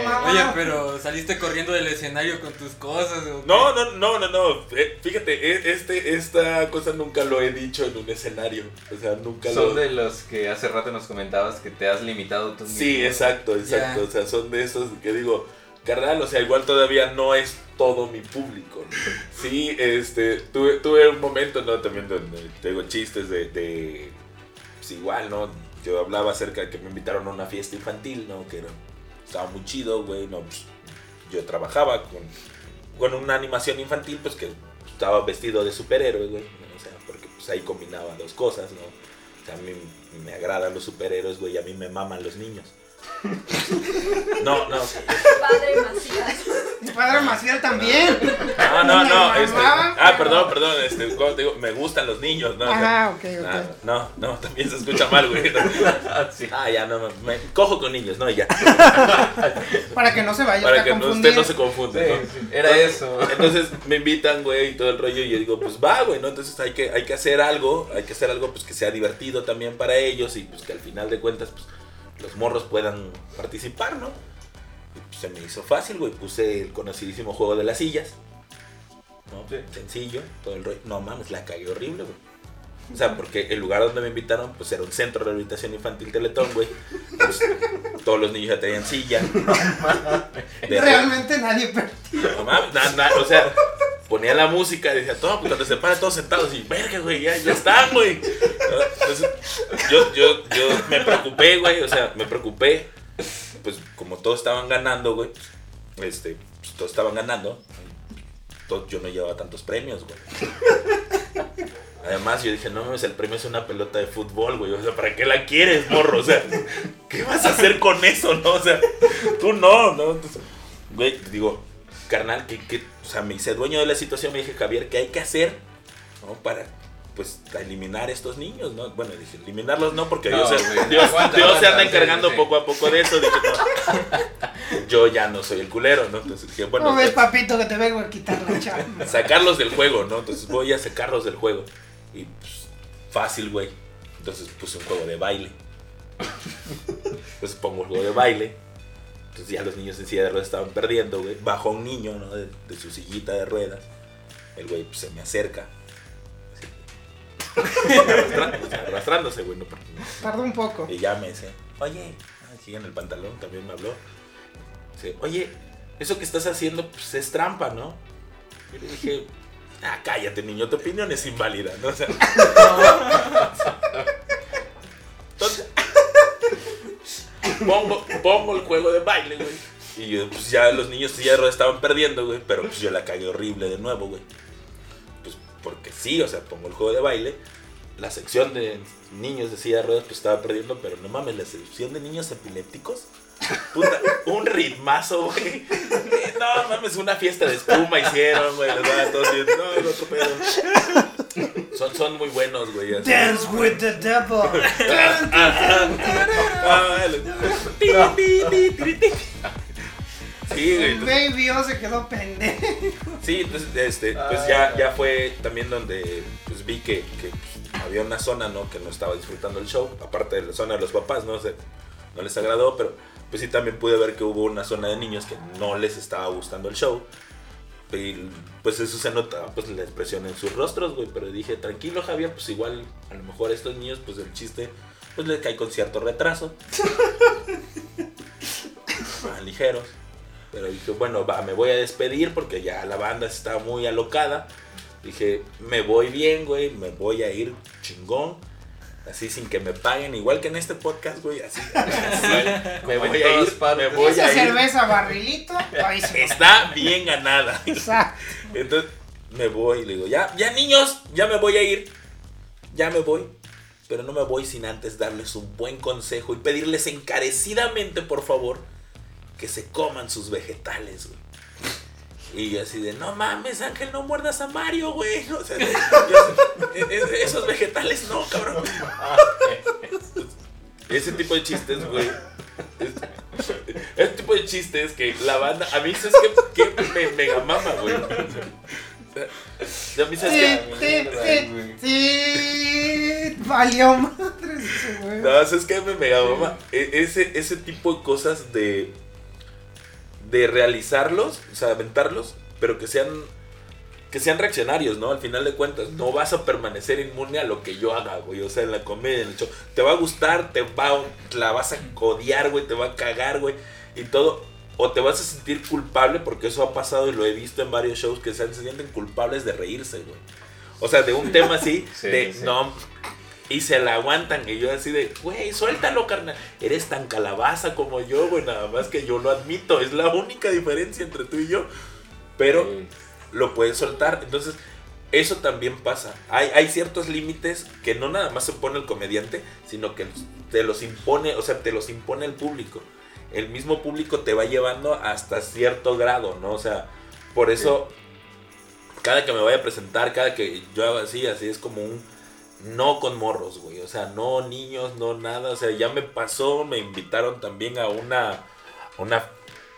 mamá, Oye, pero saliste corriendo del escenario con tus cosas. No, no, no, no, no. Eh, fíjate, e- este, esta cosa nunca lo he dicho en un escenario. O sea, nunca Son lo... de los que hace rato nos comentabas que te has limitado tú Sí, mismo. exacto, exacto. Ya. O sea, son de esos que digo, carnal, o sea, igual todavía no es todo mi público. ¿no? Sí, este, tuve, tuve un momento, ¿no? También donde tengo chistes de, de, pues igual, ¿no? Yo hablaba acerca de que me invitaron a una fiesta infantil, ¿no? Que era, estaba muy chido, güey, ¿no? Pues, yo trabajaba con, con una animación infantil, pues que estaba vestido de superhéroe, güey. ¿no? O sea, porque pues ahí combinaba dos cosas, ¿no? O sea, a mí me agradan los superhéroes, güey, y a mí me maman los niños. No, no. Padre Macías. Mi padre Maciel también. No, no, no. Me Este, ah, perdón, perdón. Este, ¿cómo te digo? Me gustan los niños, ¿no? O sea, Ah, ok, ok. ah, no, no, también se escucha mal, güey. Sí. Ah, ya, no, no, me cojo con niños, no, ya. Para que no se vaya Para a que no- confundir. usted no se confunde, Sí, ¿no? sí, era eso. Entonces me invitan, güey, y todo el rollo, y yo digo, pues va, güey, ¿no? Entonces hay que, hay que hacer algo, hay que hacer algo pues que sea divertido también para ellos y pues que al final de cuentas, pues, los morros puedan participar, ¿no? Y, pues, se me hizo fácil, güey, puse el conocidísimo juego de las sillas. ¿no? Sí. Sencillo, todo el rollo. No mames, la cagué horrible, güey. O sea, porque el lugar donde me invitaron, pues era un centro de rehabilitación infantil Teletón, güey. Pues, todos los niños ya tenían silla. De- Realmente nadie per- no mames, na- na- o sea, ponía la música y decía, todo, pues cuando se paran todos sentados y, verga, güey, ya, ya están, güey. Entonces, yo, yo, yo me preocupé, güey, o sea, me preocupé. Pues como todos estaban ganando, güey, este, pues, todos estaban ganando. yo no llevaba tantos premios, güey. Además, yo dije, no mames, el premio es una pelota de fútbol, güey. O sea, ¿para qué la quieres, morro? O sea, ¿qué vas a hacer con eso, no? O sea, tú no, ¿no? Entonces, güey, digo, carnal, que, que, o sea, me hice dueño de la situación, me dije, Javier, ¿qué hay que hacer, no? Para, pues, eliminar a estos niños, ¿no? Bueno, dije, eliminarlos no, porque No, Dios, se- güey, Dios, aguanta, Dios se aguanta, anda encargando sí. poco a poco de eso. Dije, no, yo ya no soy el culero, ¿no? Entonces dije, bueno, No ves, pues, papito, que te vengo a quitar la chamba. sacarlos del juego, ¿no? Entonces voy a sacarlos del juego. Y pues, fácil, güey. Entonces puse un juego de baile. Entonces pongo el juego de baile. Entonces ya los niños en silla de ruedas estaban perdiendo, güey. Bajó un niño, ¿no? De, de su sillita de ruedas. El güey pues, se me acerca. Arrastrándose, arrastrándose, güey. No, Tardó un poco. y ya me dice, oye, aquí en el pantalón también me habló. Dice, oye, eso que estás haciendo pues, es trampa, ¿no? Y le dije, ah, cállate, niño, tu opinión es inválida, ¿no? O sea, entonces, pongo, pongo el juego de baile, güey. Y yo, pues ya los niños ya estaban perdiendo, güey. Pero pues yo la cagué horrible de nuevo, güey. Pues porque sí, o sea, pongo el juego de baile. La sección de niños de silla de ruedas pues estaba perdiendo, pero no mames, la sección de niños epilépticos. Puta, un ritmazo, güey. No mames, una fiesta de espuma hicieron, güey. Los vatos, y- No, el otro pedo. Son, son muy buenos, güey. así. Dance with the devil. Ah. Sí, güey. El baby O se quedó pendejo. Sí, entonces, este, pues ya, ya fue también donde pues, vi que, que, pues, había una zona, ¿no? Que no estaba disfrutando el show, aparte de la zona de los papás, ¿no? sé no les agradó, pero pues sí también pude ver que hubo una zona de niños que no les estaba gustando el show. Y, pues eso se notaba, pues la expresión en sus rostros, güey. Pero dije, tranquilo, Javier, pues igual, a lo mejor a estos niños, pues el chiste, pues les cae con cierto retraso. Ah, ligeros. Pero dije, bueno, va, me voy a despedir porque ya la banda está muy alocada. Dije, me voy bien, güey, me voy a ir chingón. Así sin que me paguen, igual que en este podcast, güey, así. así me voy a ir, me voy Esa a ir. cerveza barrilito, ahí se Está bien ganada. Exacto. Entonces me voy y le digo, ya, ya niños, ya me voy a ir. Ya me voy. Pero no me voy sin antes darles un buen consejo y pedirles encarecidamente, por favor, que se coman sus vegetales, güey. Y yo así de, no mames, Ángel, no muerdas a Mario, güey. O sea, yo- esos vegetales no, cabrón. Ese tipo de chistes, güey. Es- Ese tipo de chistes que la banda. A mí, ¿sabes qué? qué me mega mama, güey? A mí, ¿sabes Sí, qué? sí, sí, sí. Valió madre ese güey. No, ¿sabes qué me mega mama? E- Ese, ese tipo de cosas de. De realizarlos, o sea, aventarlos, pero que sean. que sean reaccionarios, ¿no? Al final de cuentas, no vas a permanecer inmune a lo que yo haga, güey. O sea, en la comedia, en el show. Te va a gustar, te va, la vas a odiar, güey, te va a cagar, güey. Y todo. O te vas a sentir culpable, porque eso ha pasado y lo he visto en varios shows que se, se sienten culpables de reírse, güey. O sea, de un tema así, Sí, de sí. no. Y se la aguantan. Y yo así de, güey, suéltalo, carnal. Eres tan calabaza como yo, güey. Nada más que yo lo admito. Es la única diferencia entre tú y yo. Pero Sí. lo puedes soltar. Entonces, eso también pasa. Hay, hay ciertos límites que no nada más se pone el comediante, sino que te los impone, o sea, te los impone el público. El mismo público te va llevando hasta cierto grado, ¿no? O sea, por eso, cada que me vaya a presentar, cada que yo hago así, así es como un no con morros, güey. O sea, no niños, no nada. O sea, ya me pasó, me invitaron también a una, una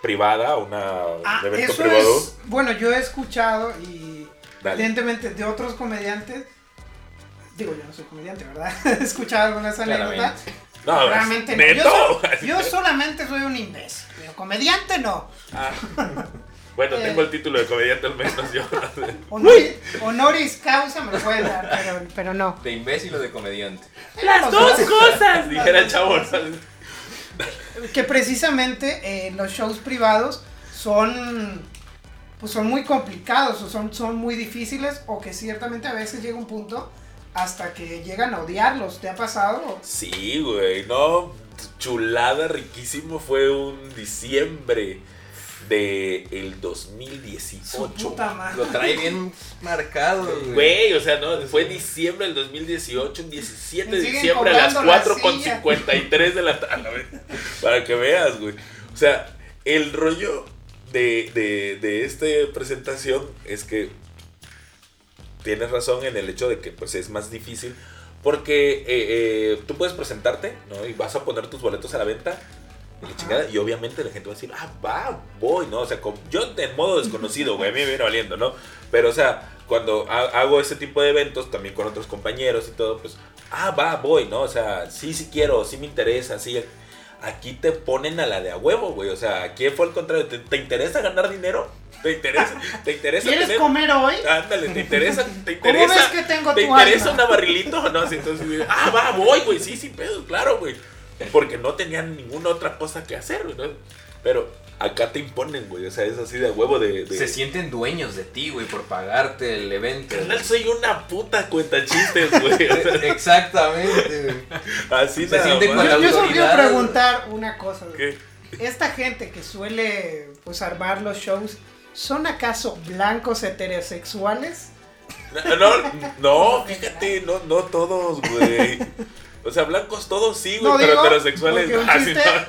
privada, una Ah, un evento eso privado. es, bueno, yo he escuchado y Dale. evidentemente de otros comediantes, digo yo no soy comediante, ¿verdad? he escuchado algunas anécdotas. No, Realmente no. yo solamente soy un imbécil, pero comediante no. Ah. Bueno, Eh. tengo el título de comediante al menos yo. Honoris, honoris causa me lo pueden dar, pero, pero no. De imbécil o de comediante. Las dos cosas, dijera el chavo. que precisamente eh, los shows privados son pues son muy complicados o son, son muy difíciles o que ciertamente a veces llega un punto hasta que llegan a odiarlos. ¿Te ha pasado? Sí, güey, no. Chulada, riquísimo. Fue un diciembre de el Su 2018. puta madre. Lo trae bien marcado, güey. Güey, o sea, no, fue diciembre del 2018, un 17 de diciembre a las cobrando la 4.53 de la tarde. Para que veas, güey. O sea, el rollo de, de, de esta presentación es que tienes razón en el hecho de que pues es más difícil porque eh, eh, tú puedes presentarte, ¿no? Y vas a poner tus boletos a la venta. Chingada, y obviamente la gente va a decir, ah, va, voy, ¿no? O sea, como- yo en modo desconocido, güey, a mí me viene valiendo, ¿no? Pero, o sea, cuando ha- hago ese tipo de eventos, también con otros compañeros y todo, pues, ah, va, voy, ¿no? O sea, sí, sí quiero, sí me interesa, sí. Aquí te ponen a la de a huevo, güey. O sea, aquí fue al contrario. ¿Te, te interesa ganar dinero? ¿Te interesa? ¿Te interesa ¿Quieres tener- comer hoy? Ándale, ¿te interesa? ¿Te ¿Cómo interesa? ves que tengo ¿Te tu interesa alma? una barrilito? No, así entonces, ah, va, voy, güey, sí, sí, pedo, claro, güey. Porque no tenían ninguna otra cosa que hacer. Pero acá te imponen, güey. O sea, es así de huevo de. de- Se sienten dueños de ti, güey, por pagarte el evento. Carnal, soy una puta cuenta chistes, güey. Exactamente, güey. así Se nada sienten con la Yo, yo solo quiero preguntar una cosa. güey. ¿Qué? Esta gente que suele pues armar los shows, ¿son acaso blancos heterosexuales? No, no, no, fíjate, no, no todos, güey. O sea, blancos todos sí, güey, No pero digo, heterosexuales. un ah,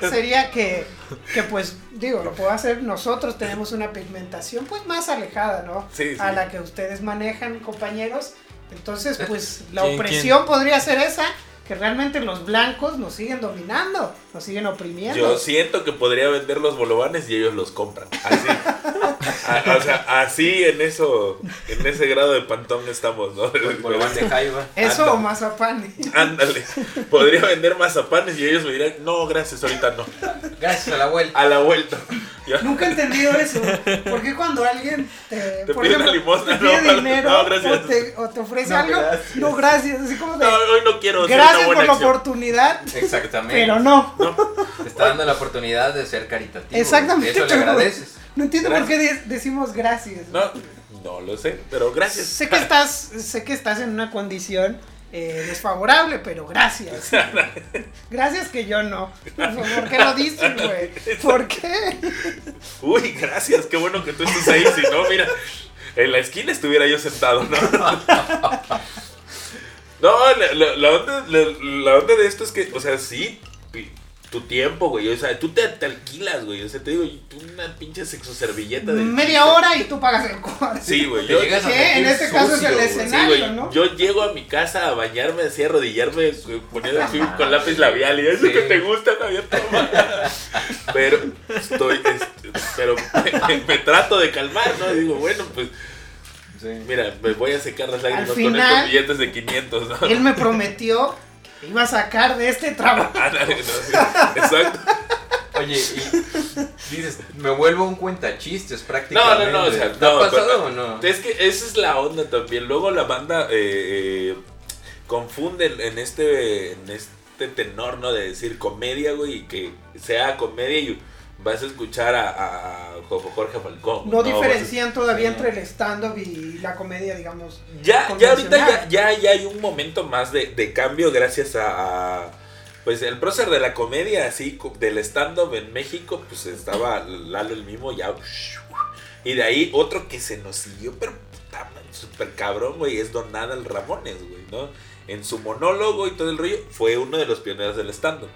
no. sería que, que pues, digo, lo puedo hacer, nosotros tenemos una pigmentación pues más alejada, ¿no? Sí, sí. A la que ustedes manejan, compañeros. Entonces, pues, la ¿Quién, opresión podría ser esa, que realmente los blancos nos siguen dominando, nos siguen oprimiendo. Yo siento que podría vender los bolovanes y ellos los compran. Así. A- o sea, así en eso, en ese grado de pantón estamos, ¿no? Bolván de Jaiba. Eso o mazapán. Ándale. Podría vender mazapanes y ellos me dirán, no, gracias, ahorita no. Gracias a la vuelta. A la vuelta. Nunca he entendido eso. ¿Por qué cuando alguien te, Te por pide una limosna, te pide no, dinero no, gracias. o, te, o te ofrece No, algo? gracias. No, gracias. Así como de, No, hoy no quiero hacer gracias una por la acción. oportunidad, Exactamente. pero no. Te está dando la oportunidad de ser caritativo. Exactamente. Eso le agradeces. No entiendo por qué de- decimos gracias. No, no lo sé, pero gracias. Sé que estás, sé que estás en una condición eh, desfavorable, pero gracias. Gracias que yo no. ¿Por qué lo dices, güey? ¿Por qué? Uy, gracias, qué bueno que tú estés ahí. Si no, mira, en la esquina estuviera yo sentado, ¿no? No, la, la- la onda, la, la onda de esto es que, o sea, sí, pi- tu tiempo, güey. O sea, tú te, te alquilas, güey. O sea, te digo, tú una pinche sexoservilleta de. Media hora y tú pagas el cuarto. Sí, güey. Yo, llegas. En este caso es el sucio. Sí, escenario, güey. ¿no? Yo llego a mi casa a bañarme, así a arrodillarme, poniendo así con lápiz labial y eso Sí. que te gusta, Javier. toma. Pero estoy, este, pero me, me trato de calmar, ¿no? Y digo, bueno, pues Sí. mira, me voy a secar las lágrimas con final- estos billetes de 500, ¿no? Él me prometió que iba a sacar de este trabajo. No, sí, exacto. Oye, y dices, me vuelvo un cuentachistes No, prácticamente. no, no, o sea, ¿Te ha no, pasado pero- o no? Es que esa es la onda también. Luego la banda eh, eh, confunde en este, en este tenor, ¿no? De decir comedia, güey, y que sea comedia y vas a escuchar a, a Jorge Falcón. No diferencian todavía Sí. entre el stand-up y la comedia, digamos. Ya, ya ahorita ya, ya, ya hay un momento más de, de cambio gracias a, a, pues el prócer de la comedia, así del stand-up en México, pues estaba Lalo el mismo ya. Y de ahí otro que se nos siguió, pero puta, man, súper cabrón, güey, es Don Adal Ramones, güey, ¿no? En su monólogo y todo el rollo, fue uno de los pioneros del stand-up.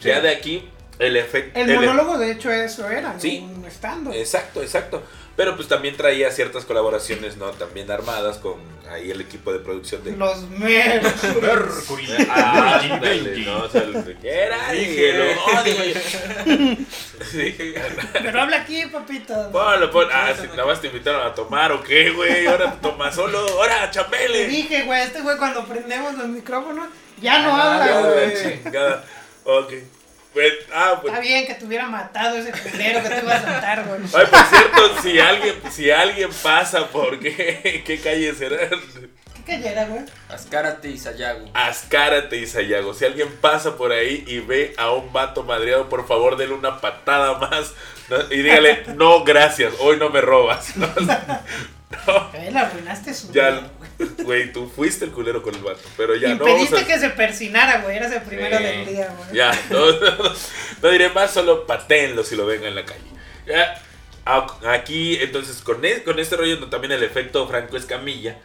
Sí. Ya de aquí, el efecto... El monólogo, de hecho, eso era. Sí. un stand-up. Exacto, exacto. Pero pues también traía ciertas colaboraciones, ¿no? También armadas con ahí el equipo de producción de... Los meros. Ah, ¿no? O sea, el que era. Sí. Pero habla aquí, papito. Ponlo, pon- Ah, si nada más te invitaron a tomar o qué, güey. Ahora toma solo. Ahora, Te chapele. dije, güey, este güey cuando prendemos los micrófonos ya no Ah, habla, ya, güey. güey. Chingada. Ok. Pues, ah, pues. Está bien que te hubiera matado ese culero que te iba a saltar, güey. Ay, por cierto, si alguien, si alguien pasa por qué, qué calle será, ¿Qué cayera, güey? Ascárate y Sayago. Ascárate y Sayago. Si alguien pasa por ahí y ve a un vato madreado, por favor, denle una patada más ¿no? y dígale, no, gracias, hoy no me robas. ¿no? No, Eh, la arruinaste su ya, vida, güey. tú fuiste el culero con el vato, pero ya no a... que se persinara, güey. Eras el primero Sí. del día, güey. Ya, no, no, no diré más, solo patéenlo si lo ven en la calle. Ya, a- aquí, entonces, con, e- con este rollo también el efecto Franco Escamilla.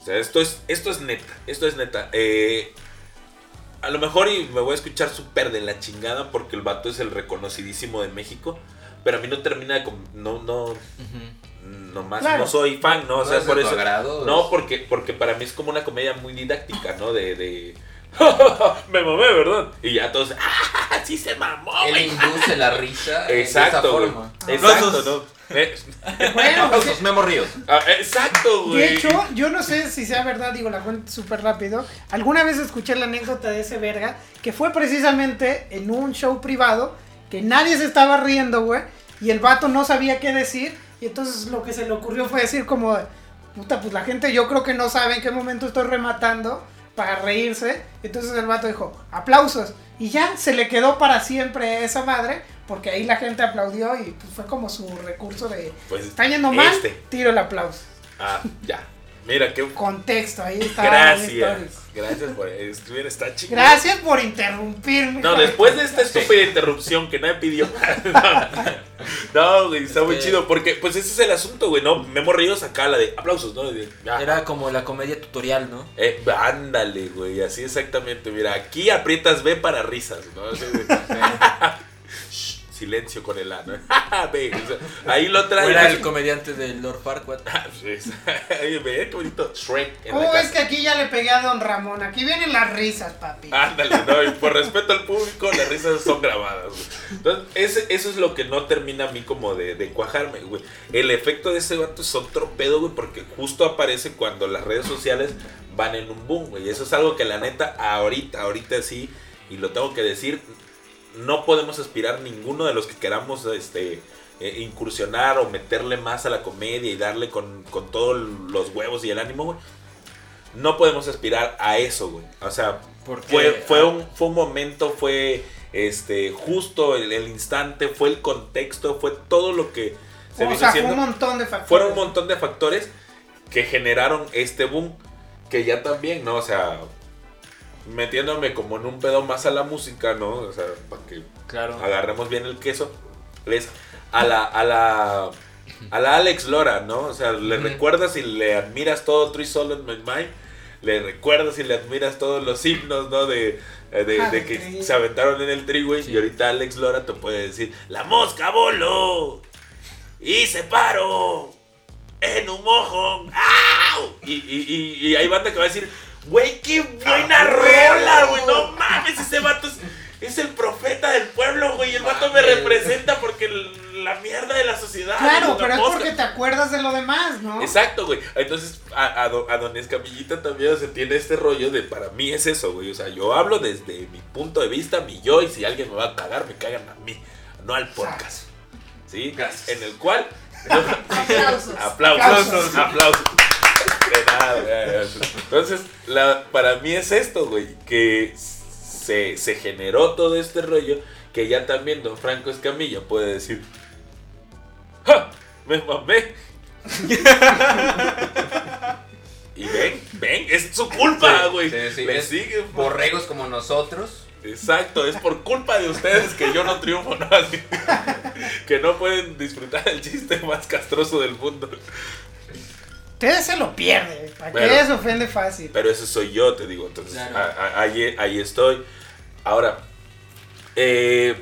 O sea, esto es, esto es neta, esto es neta. Eh, a lo mejor y me voy a escuchar súper de la chingada porque el vato es el reconocidísimo de México. Pero a mí no termina de... No, no, nomás Claro. no soy fan, ¿no? O No sea, es de por eso... agrado, No, porque, porque para mí es como una comedia muy didáctica, ¿no? De... de me mamé, ¿verdad? Y ya todos... ¡Ah, sí se mamó, Él induce la risa de Exacto, esa güey. forma. Exacto. ¿no? Eh, Bueno, pues, Memo Ríos. ah, exacto, güey. De hecho, yo no sé si sea verdad, digo la cuento súper rápido. Alguna vez escuché la anécdota de ese verga, que fue precisamente en un show privado, que nadie se estaba riendo, güey, y el vato no sabía qué decir, y entonces lo que se le ocurrió fue decir como, puta, pues la gente yo creo que no sabe en qué momento estoy rematando para reírse. Entonces el vato dijo, aplausos. Y ya se le quedó para siempre esa madre, porque ahí la gente aplaudió y pues, fue como su recurso de, Pues, está yendo mal, este. tiro el aplauso. Ah, ya. Mira, qué... Contexto, ahí está. Gracias. Gracias por... Está chido. Gracias por interrumpirme. No, después de esta estúpida interrupción que nadie pidió. no, güey, está muy chido. Porque, pues, ese es el asunto, güey, ¿no? Memo Ríos acá, la de aplausos, ¿no? De-. Era como la comedia tutorial, ¿no? Eh, ándale, güey, así exactamente. Mira, aquí aprietas B para risas, ¿no? Silencio con el ano. Ve, o sea, ahí lo trae. era el comediante de Lord Farquaad. Oye, ve, qué bonito Shrek en la ¿Cómo ves casa. que aquí ya le pegué a don Ramón? Aquí vienen las risas, papi. Ándale, no, y por respeto al público, las risas son grabadas, güey. Entonces, ese- eso es lo que no termina a mí como de, de cuajarme, güey. El efecto de ese vato es otro pedo, güey, porque justo aparece cuando las redes sociales van en un boom, güey. Eso es algo que la neta, ahorita, ahorita sí, y lo tengo que decir, no podemos aspirar ninguno de los que queramos, este, eh, incursionar o meterle más a la comedia y darle con, con todos los huevos y el ánimo, güey. No podemos aspirar a eso, güey. O sea, fue, fue, ah, un, fue un momento, fue este justo el, el instante, fue el contexto, fue todo lo que se O vino sea, fue un montón de factores. Fueron un montón de factores que generaron este boom. Que ya también, ¿no? O sea, metiéndome como en un pedo más a la música, ¿no? O sea, para que Claro. agarremos bien el queso. Es a la, a la, a la Alex Lora, ¿no? O sea, le recuerdas y le admiras todo Three Soul in My Mind. Le recuerdas y le admiras todos los himnos, ¿no? De, eh, de, que se aventaron en el tri, güey. Sí. Y ahorita Alex Lora te puede decir, la mosca voló y se paró en un mojón. ¡Au! Y, y, y, y hay banda que va a decir, güey, qué buena Ah, rola, güey. No mames, ese vato es, es el profeta del pueblo, güey. El vato me representa porque el- la mierda de la sociedad. Claro, la pero es mosca". porque te acuerdas de lo demás, ¿no? Exacto, güey. Entonces, a, a, do- a Don Escamillita también se tiene este rollo de para mí es eso, güey. O sea, yo hablo desde mi punto de vista, mi yo, y si alguien me va a cagar, me cagan a mí, no al podcast. ¿Sí? Gracias. En el cual. Aplausos. aplausos. Aplausos. Entonces, la, para mí es esto, güey. Que se, se generó todo este rollo que ya también Don Franco Escamilla puede decir. ¡Ja! ¡Me mamé! Y ven, ven, es su culpa, güey. sí, sí, Le es sigue. Borregos como nosotros. Exacto, es por culpa de ustedes que yo no triunfo, ¿no? Que no pueden disfrutar el chiste más castroso del mundo. Ustedes se lo pierden. ¿Para Pero- qué se ofende fácil? Pero ese soy yo, te digo. Entonces, Claro. a- a- ahí, ahí estoy. Ahora, eh,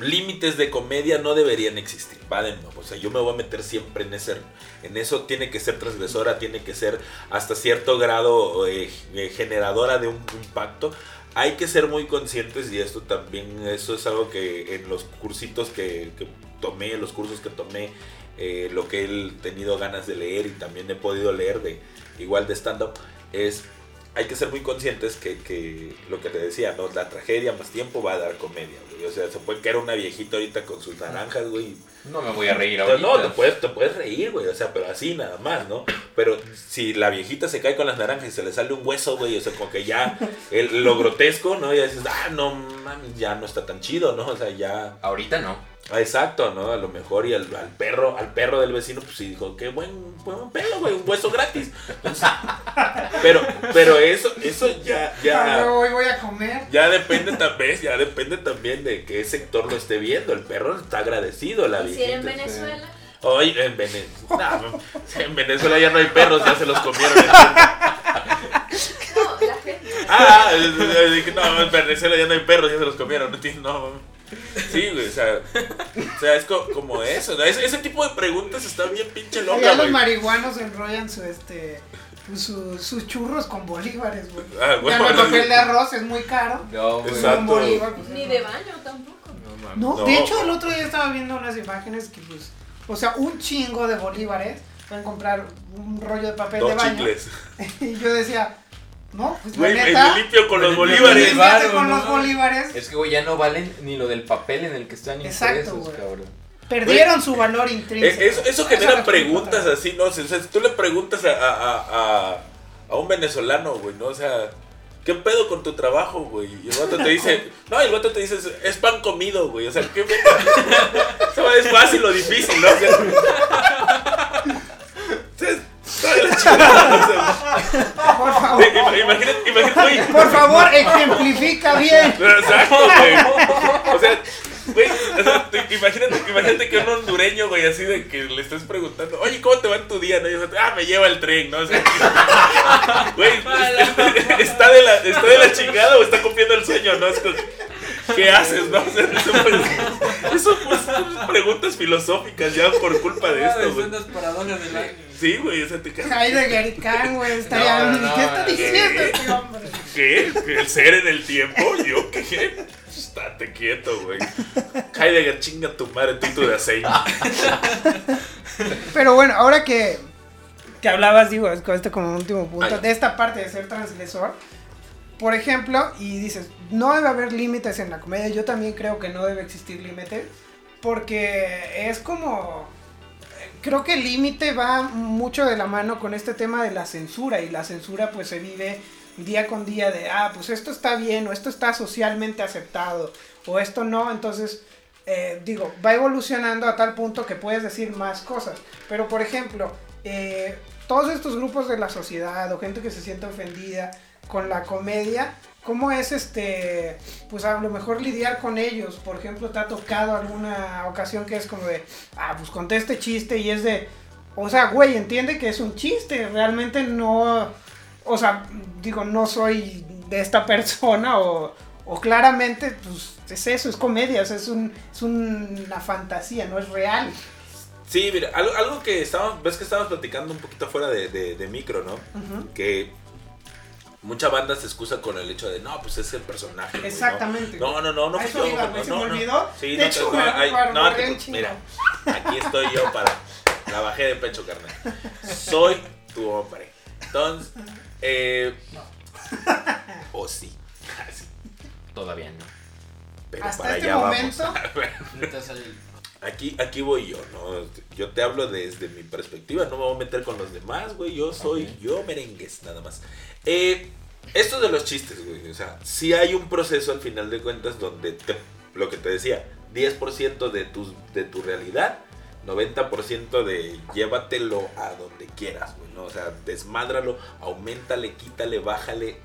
límites de comedia no deberían existir, va de nuevo. O sea, yo me voy a meter siempre en ese, en eso tiene que ser transgresora, tiene que ser hasta cierto grado eh, eh, generadora de un impacto. Hay que ser muy conscientes y esto también, eso es algo que en los cursitos que, que tomé, los cursos que tomé, eh, lo que he tenido ganas de leer y también he podido leer de igual de stand-up, es hay que ser muy conscientes que, que lo que te decía, ¿no? La tragedia más tiempo va a dar comedia. O sea, se puede caer una viejita ahorita con sus naranjas, güey. No me voy a reír No, ahorita. no, te puedes, te puedes reír, güey. O sea, pero así nada más, ¿no? Pero si la viejita se cae con las naranjas y se le sale un hueso, güey, o sea, como que ya el- lo grotesco, ¿no? Ya dices, ah, no mames, ya no está tan chido, ¿no? O sea, ya. Ahorita no. Ah, Exacto, ¿no? A lo mejor y al, al perro, al perro del vecino, pues sí dijo, qué buen, buen pelo, güey, un hueso gratis. Entonces, pero, pero eso, eso ya, Ah, ya, Hoy voy a comer. ya depende también, ya depende también de qué sector lo esté viendo. El perro está agradecido, la ¿Y si era en. Venezuela? Hoy en Venezuela. en Venezuela ya no hay perros, ya se los comieron. No, la gente. Ah, dije, no, en Venezuela ya no hay perros, ya se los comieron. No. Sí, güey, o sea, o sea, es co- como eso, ¿no? ese, ese tipo de preguntas está bien pinche Ya loca, los güey. marihuanos enrollan su este pues, su- sus churros con bolívares, güey. Ah, güey, ya no el bueno, papel de arroz es muy caro. No, güey. Exacto. Bolívar, pues, Ni de baño tampoco. No mames. No, No. de hecho el otro día estaba viendo unas imágenes que pues, o sea, un chingo de bolívares pueden comprar un rollo de papel Dos de baño. chicles. Y yo decía, no, pues Güey, la me limpio con los Me bolívares. con ¿no? los bolívares. Es que, güey, ya no valen ni lo del papel en el que están Exacto, impresos, güey. cabrón. Perdieron su valor intrínseco. Eh, Eso, genera preguntas pregunta. así, ¿no? O sea, si tú le preguntas a, a, a, a- a un venezolano, güey, ¿no? O sea, ¿qué pedo con tu trabajo, güey? Y el vato te dice, no, y el vato te dice, es pan comido, güey. O sea, ¿qué pedo? Es fácil o difícil, ¿no? O sea, imagínate, imagínate, por favor, ejemplifica bien. Pero Exacto, güey. O sea, güey, o sea, te- imagínate, imagínate que un hondureño, güey, así de que le estés preguntando, oye, ¿cómo te va en tu día? ¿No? Y yo, ah, me lleva el tren, ¿no? O sea, güey, es- está de, la, está de la chingada o está cumpliendo el sueño, ¿no? Es como, ¿Qué haces, no? O sea, eso, pues, eso, pues, son preguntas filosóficas ya por culpa de esto, Son güey. del año. Sí, güey, o sea, te quedas. Heidegger y Kant, güey, estaría- No, no, ¿Qué está diciendo ¿qué? este hombre? ¿Qué? ¿El ser en el tiempo? ¿Yo qué? Estate quieto, güey. Heidegger, chinga tu madre, tu de aceite. Pero bueno, ahora que, que hablabas, digo, es con este como último punto, Ay. de esta parte de ser transgresor, por ejemplo, y dices, no debe haber límites en la comedia, yo también creo que no debe existir límites, porque es como... Creo que el límite va mucho de la mano con este tema de la censura y la censura pues se vive día con día de, ah, pues esto está bien o esto está socialmente aceptado o esto no, entonces eh, digo, va evolucionando a tal punto que puedes decir más cosas. Pero por ejemplo, eh, todos estos grupos de la sociedad o gente que se siente ofendida con la comedia, ¿cómo es este, pues a lo mejor lidiar con ellos? Por ejemplo, ¿te ha tocado alguna ocasión que es como de, ah, pues conté este chiste y es de, o sea, güey, entiende que es un chiste, realmente no, o sea, digo, no soy de esta persona o, o claramente, pues es eso, es comedia, o sea, es, un, es una fantasía, no es real. Sí, mira, algo, algo que estábamos, ves que estábamos platicando un poquito fuera de, de- de micro, ¿no? Que mucha banda se excusa con el hecho de, no, pues es el personaje. Exactamente. No, no, no, no, eso yo, iba, ¿se no, me no. olvidó? Sí, De no, hecho, no, mira, aquí estoy yo para, la bajé de pecho, carnal. Soy tu hombre. Entonces, eh, o sí, así, Todavía no. pero Hasta para este allá momento, vamos. Aquí, aquí voy yo, ¿no? Yo te hablo desde mi perspectiva, no me voy a meter con los demás, güey. Yo soy yo merengues, nada más. Eh, esto de los chistes, güey. O sea, sí hay un proceso al final de cuentas donde, te- lo que te decía, 10% de tu, de tu realidad, 90% de llévatelo a donde quieras, güey, ¿no? O sea, desmádralo, aumentale, quítale, bájale.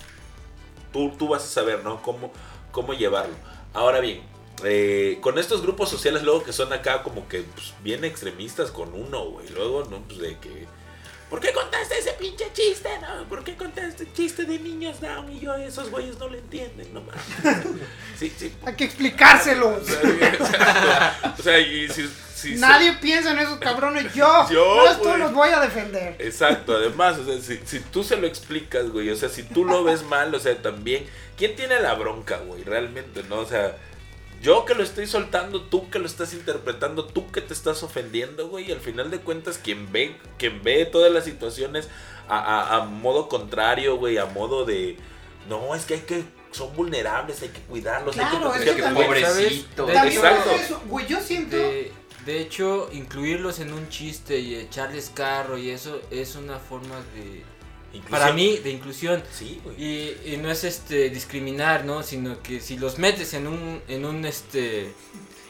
Tú, tú vas a saber, ¿no? Cómo, cómo llevarlo. Ahora bien, eh, con estos grupos sociales luego que son acá como que pues, bien extremistas con uno, güey. Luego, ¿no? Pues de que... ¿Por qué contaste ese pinche chiste? No, ¿por qué contaste el chiste de niños down? Y yo, esos güeyes no lo entienden, no mames. Sí, sí. hay que explicárselo. O sea, exacto. O sea, y si... si se- Nadie piensa en esos cabrones, yo. Yo, no, esto los voy a defender. Exacto, además, o sea, si, si tú se lo explicas, güey, o sea, si tú lo ves mal, o sea, también, ¿quién tiene la bronca, güey? Realmente, ¿no? O sea, yo que lo estoy soltando, tú que lo estás interpretando, tú que te estás ofendiendo, güey, y al final de cuentas, quien ve, quien ve todas las situaciones a, a- a modo contrario, güey, a modo de, no, es que hay que, son vulnerables, hay que cuidarlos, hay que protegerlos. también, Pobrecito. ¿sabes? También Exacto. eso, güey, yo siento. De, de hecho, incluirlos en un chiste y echarles carro y eso es una forma de, Para mí, de inclusión. Sí, güey. Y, y no es este discriminar, ¿no? Sino que si los metes en un, en un este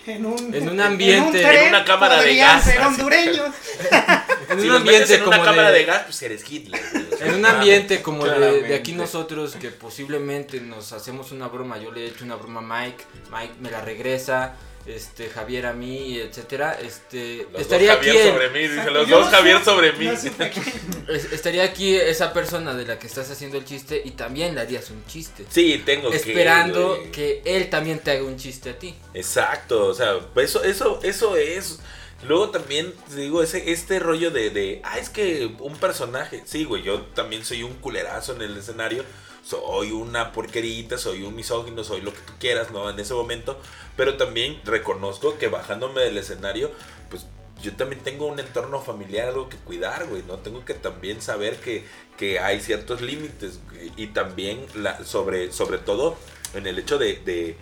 En un, En un ambiente- tren En una cámara de gas, ser hondureños. en Si un ambiente en una como cámara de... de, gas, pues eres Hitler, güey, en un ambiente como de, de aquí nosotros que posiblemente nos hacemos una broma, yo le he hecho una broma a Mike, Mike me la regresa, este Javier a mí, etcétera, este Los estaría dos aquí Javier sobre mí, dice, Exacto, los dos Javier sobre mí. estaría aquí esa persona de la que estás haciendo el chiste y también le harías un chiste. Sí, tengo Esperando que... que él también te haga un chiste a ti. Exacto, o sea, eso, eso, eso es... Luego también, te digo, ese, este rollo de, de, ah, es que un personaje, sí, güey, yo también soy un culerazo en el escenario, soy una porquerita, soy un misógino, soy lo que tú quieras, ¿no? En ese momento, pero también reconozco que bajándome del escenario, pues yo también tengo un entorno familiar, algo que cuidar, güey, ¿no? Tengo que también saber que, que hay ciertos límites y también sobre, sobre todo en el hecho de, de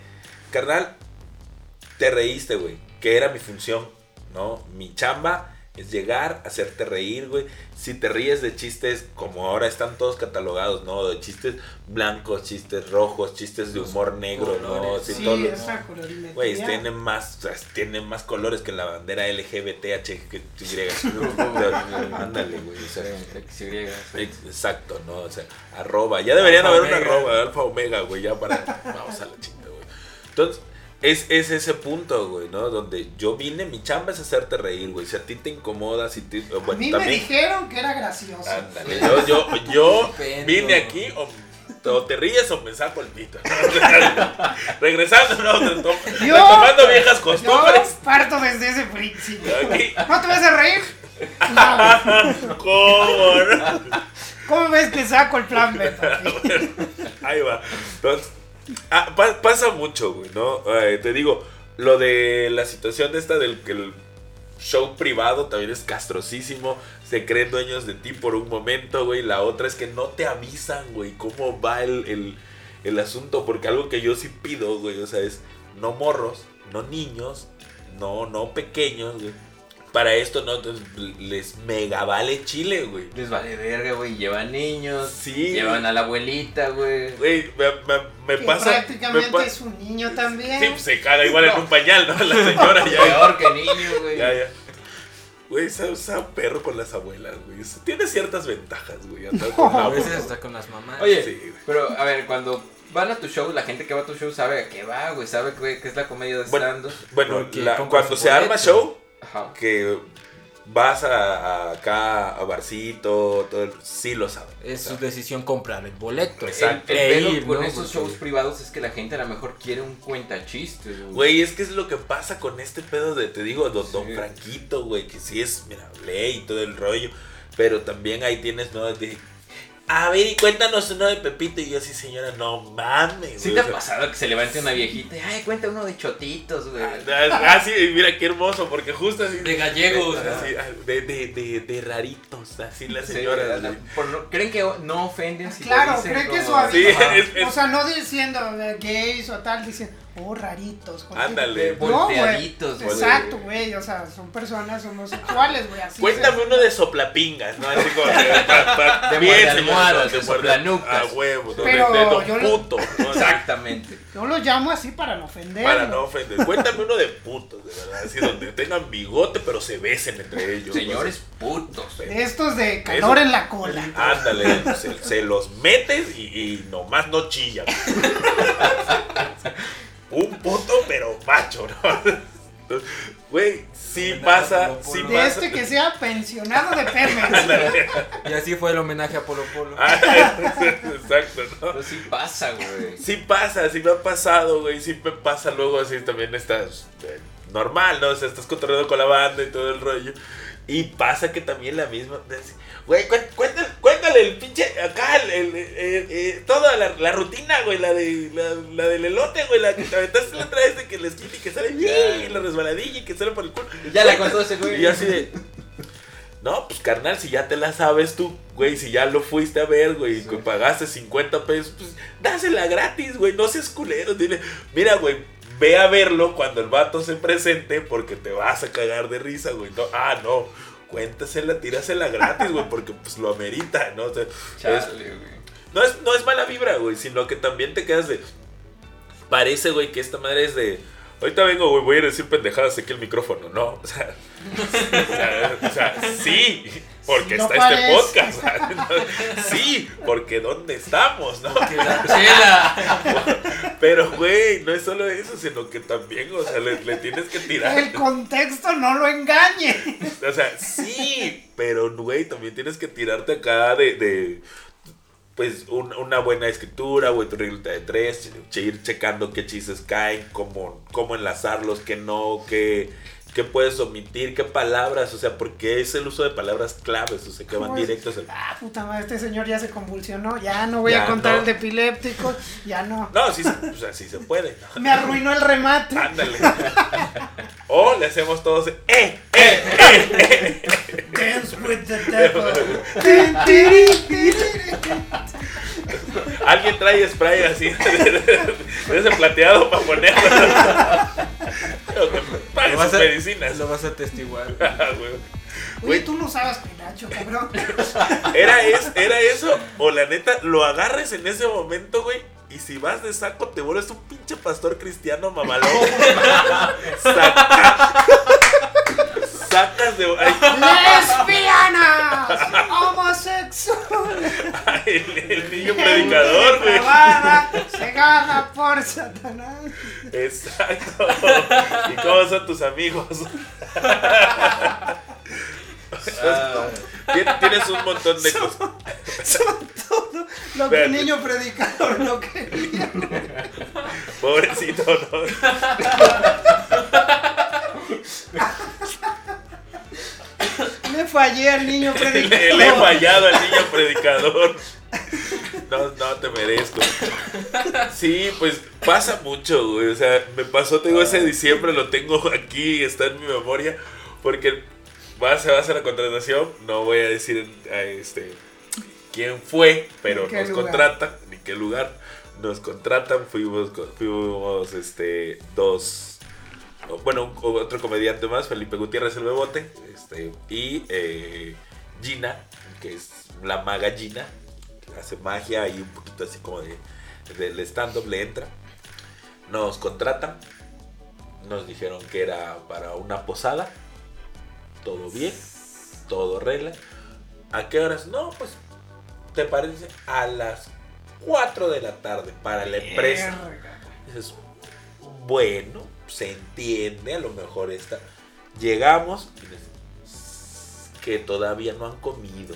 carnal, te reíste, güey, que era mi función, ¿no? Mi chamba es llegar, hacerte reír, güey. Si te ríes de chistes, como ahora están todos catalogados, ¿no? De chistes blancos, chistes rojos, chistes de humor negro, ¿no? Sí, Sí, todos los- esa. Güey, tienen más, o sea, tienen más colores que la bandera LGBTH que Y. Ándale, güey. o sea, ex- Exacto, ¿no? O sea, arroba. Ya deberían haber una arroba, alfa omega, güey, ya para. Vamos a la chinga, güey. Entonces, es, es ese punto, güey, ¿no? Donde yo vine, mi chamba es hacerte reír, güey. Si a ti te incomoda, si te. A Bueno, mí me dijeron que era gracioso. Ándale, yo, yo, yo vine aquí o, o te ríes o me saco el pito. Regresando, ¿no? Yo- retomando viejas Yo costumbres. parto desde ese principio. Aquí, ¿No te vas a reír? No. ¿cómo? no? ¿Cómo ves que saco el plan beta? Ahí va. Entonces, ah, pa- pasa mucho, güey, ¿no? Te digo, lo de la situación esta del que el show privado también es castrosísimo. Se creen dueños de ti por un momento, güey. La otra es que no te avisan, güey, cómo va el, el, el asunto. Porque algo que yo sí pido, güey, o sea, es no morros, no niños, no, no pequeños, güey. Para esto no entonces, les mega vale chile, güey. Les vale verga, güey. Llevan niños. Sí. Llevan a la abuelita, güey. Güey, me, me- me Que pasa. prácticamente me pa- es un niño también. Sí, pues se caga igual en un pañal, ¿no? La señora ya. Peor que niño, güey. Ya, ya. Güey, esa, esa perro con las abuelas, güey. Eso Tiene ciertas ventajas, güey. A veces está con las mamás. Oye, Sí, güey. pero a ver, cuando van a tu show, la gente que va a tu show sabe a qué va, güey. Sabe que, que es la comedia de Bueno, stand Bueno, la- cuando se arma show, Ajá. que vas a, a acá a barcito, todo el, sí lo saben. Es O su decisión comprar el boleto. El, Exacto. el E ir, con ¿no? esos shows privados es que la gente a lo mejor quiere un cuentachistes, güey. Güey, es que es lo que pasa con este pedo de, te digo, don, don. Franquito, güey, que sí es, mira, ley y todo el rollo, pero también ahí tienes, ¿no? De, a ver, y cuéntanos uno de Pepito, y yo así, señora, no mames. ¿Sí güey, te o ha pasado que se levante una viejita y, ay, cuenta uno de chotitos, güey? Ah, ah, sí, mira qué hermoso, porque justo así. De gallegos, así, ah, de, de, de, de raritos, así las Sí, señoras. por ¿Creen que no ofenden si lo Claro, dicen creen que como- suaviza. Sí, es- es- O sea, no diciendo eh, gays o tal, oh, raritos. Ándale. No. Volteaditos, güey. Exacto, güey. O sea, son personas homosexuales, güey. Así Cuéntame uno de soplapingas, ¿no? Así como de, pa- pa- De bien, almohadas, de soplanucas. A huevo, ¿no? Pero de, de don yo lo- puto, ¿no? Exactamente. Yo lo llamo así para no ofender. Para no ofender. Cuéntame uno de putos, de verdad. Así donde tengan bigote, pero se besen entre ellos. Señores putos. ¿no? De estos de calor Eso. en la cola. Ándale, se, se los metes y, y nomás no chillan. Un puto, pero macho, ¿no? Güey, sí pasa, sí De pasa. este que sea pensionado de Pemex. Y así fue el homenaje a Polo Polo. Ah, Exacto, ¿no? Pero sí pasa, güey. Sí pasa, sí me ha pasado, güey. Sí me pasa luego así también estás eh, normal, ¿no? O sea, estás cotorreando con la banda y todo el rollo. Y pasa que también la misma. Güey, cué- cuéntale, cuéntale el pinche. Acá, el, el- eh, toda la, la rutina, güey. La, de, la, la del elote, güey. La que te aventaste la otra vez de que les quita y que sale. Y la resbaladilla y que sale por el culo. Ya la contó ese güey. Y así de. No, pues carnal, si ya te la sabes tú, güey, si ya lo fuiste a ver, güey, que pagaste 50 pesos, pues dásela gratis, güey, no seas culero, dile, mira, güey, ve a verlo cuando el vato se presente porque te vas a cagar de risa, güey. No, ah, no, cuéntasela, tírasela gratis, güey, porque pues lo amerita, ¿no? O sea, es- Chale, güey. no es, no es mala vibra, güey, sino que también te quedas de. Parece, güey, que esta madre es de. Ahorita vengo, güey, voy a decir pendejadas aquí el micrófono, ¿no? O sea, o sea, o sea, sí, porque No está este podcast. Sí, porque ¿dónde estamos, no? Pero, güey, no es solo eso, sino que también, o sea, le, le tienes que tirar. El contexto no lo engañe. O sea, sí, pero, güey, también tienes que tirarte acá de, de pues, un- una buena escritura, güey, tu reglita de tres, che- ir checando qué chistes caen, cómo, cómo enlazarlos, qué no, qué, qué puedes omitir, qué palabras, o sea, porque es el uso de palabras claves, o sea, que van directos al... Ah, puta madre, este señor ya se convulsionó. Ya no voy Ya a contar no. el de epiléptico. Ya no. No, sí, se- o sea, sí se puede, ¿no? Me arruinó el remate. Ándale. O le hacemos todos, ¡eh, eh! Dance with the devil. Alguien trae spray así de ese plateado para ponerlo. Pero Lo vas a- medicinas. Lo vas a atestiguar. Ah, güey. Tú no usabas penacho, cabrón. ¿Era, es, ¿Era eso? O la neta, lo agarres en ese momento, güey. Y si vas de saco, te vuelves un pinche pastor cristiano mamalón. Saca- Sacas de. ¡Lesbianas! ¡Homosexuales! ay, el, el niño predicador, güey. Cegada por Satanás. Exacto. ¿Y cómo son tus amigos? Tien- Tienes un montón de cosas. Son todo lo que el niño predicador no quería. Pobrecito, ¿no? Fallé al niño Le, predicador. le he fallado al niño predicador. No, no te merezco. Sí, pues pasa mucho, güey. O sea, me pasó, te digo, ese diciembre lo tengo aquí, está en mi memoria. Porque va, se va a hacer la contratación. No voy a decir eh, este quién fue, pero ¿En qué nos lugar? contratan, ni qué lugar. Nos contratan, fuimos, fuimos este, dos, bueno, otro comediante más, Felipe Gutiérrez el Bebote, este, y eh, Gina, que es la maga Gina, que hace magia y un poquito así como de del stand-up le entra. Nos contratan, nos dijeron que era para una posada, todo bien, todo regla. ¿A qué horas? No, pues, ¿te parece? A las 4 de la tarde para la empresa. Dices, bueno, se entiende, a lo mejor está. Llegamos y les- que todavía no han comido.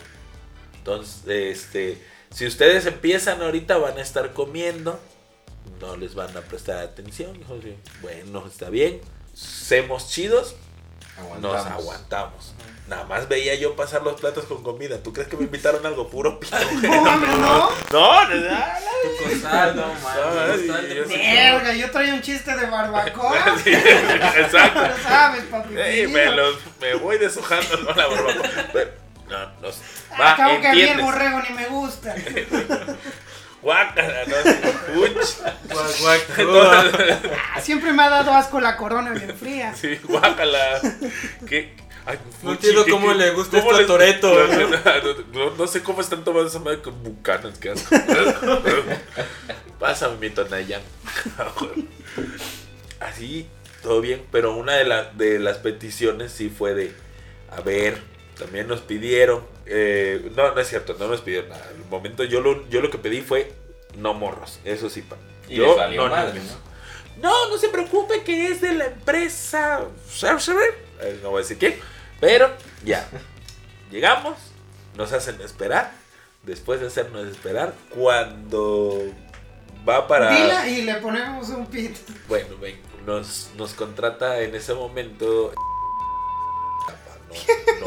Entonces, este, si ustedes empiezan ahorita van a estar comiendo, no les van a prestar atención. Bueno, está bien. Semos chidos, nos aguantamos. Nada más veía yo pasar los platos con comida. ¿Tú crees que me invitaron a algo puro pito? güey? No, mames, no. No, no, no. Tu costal, no, No, mames. yo sí- Verga, yo traía un chiste de barbacoa. Sí, exacto. Pero sabes, papi. Ey, me, los- me voy deshojando, no la barbacoa. No, no sé. Va, Acabo que a mí el entiendes. borrego ni me gusta. Guácala, no Uch. Guac, guac, Ah, Siempre me ha dado asco la corona bien fría. Sí, guácala. ¿Qué? Ay, No entiendo ¿qué- cómo le gusta cómo esto a Toretto. No, no- no sé cómo están tomando esa madre con bucanas, qué asco. Pásame mi tonayán. Así, todo bien, pero una de, la- de las peticiones sí fue de, a ver, también nos pidieron, eh, no, no es cierto, no nos pidieron nada. Al momento yo lo, yo lo que pedí fue no morros, eso sí, pa. Y yo no. ¿no? No, no se preocupe que es de la empresa. Eh, No voy a decir quién. Pero ya. Llegamos. Nos hacen esperar. Después de hacernos esperar. Cuando va para. Dila y le ponemos un pito. Bueno, ven. Nos, nos contrata en ese momento. No,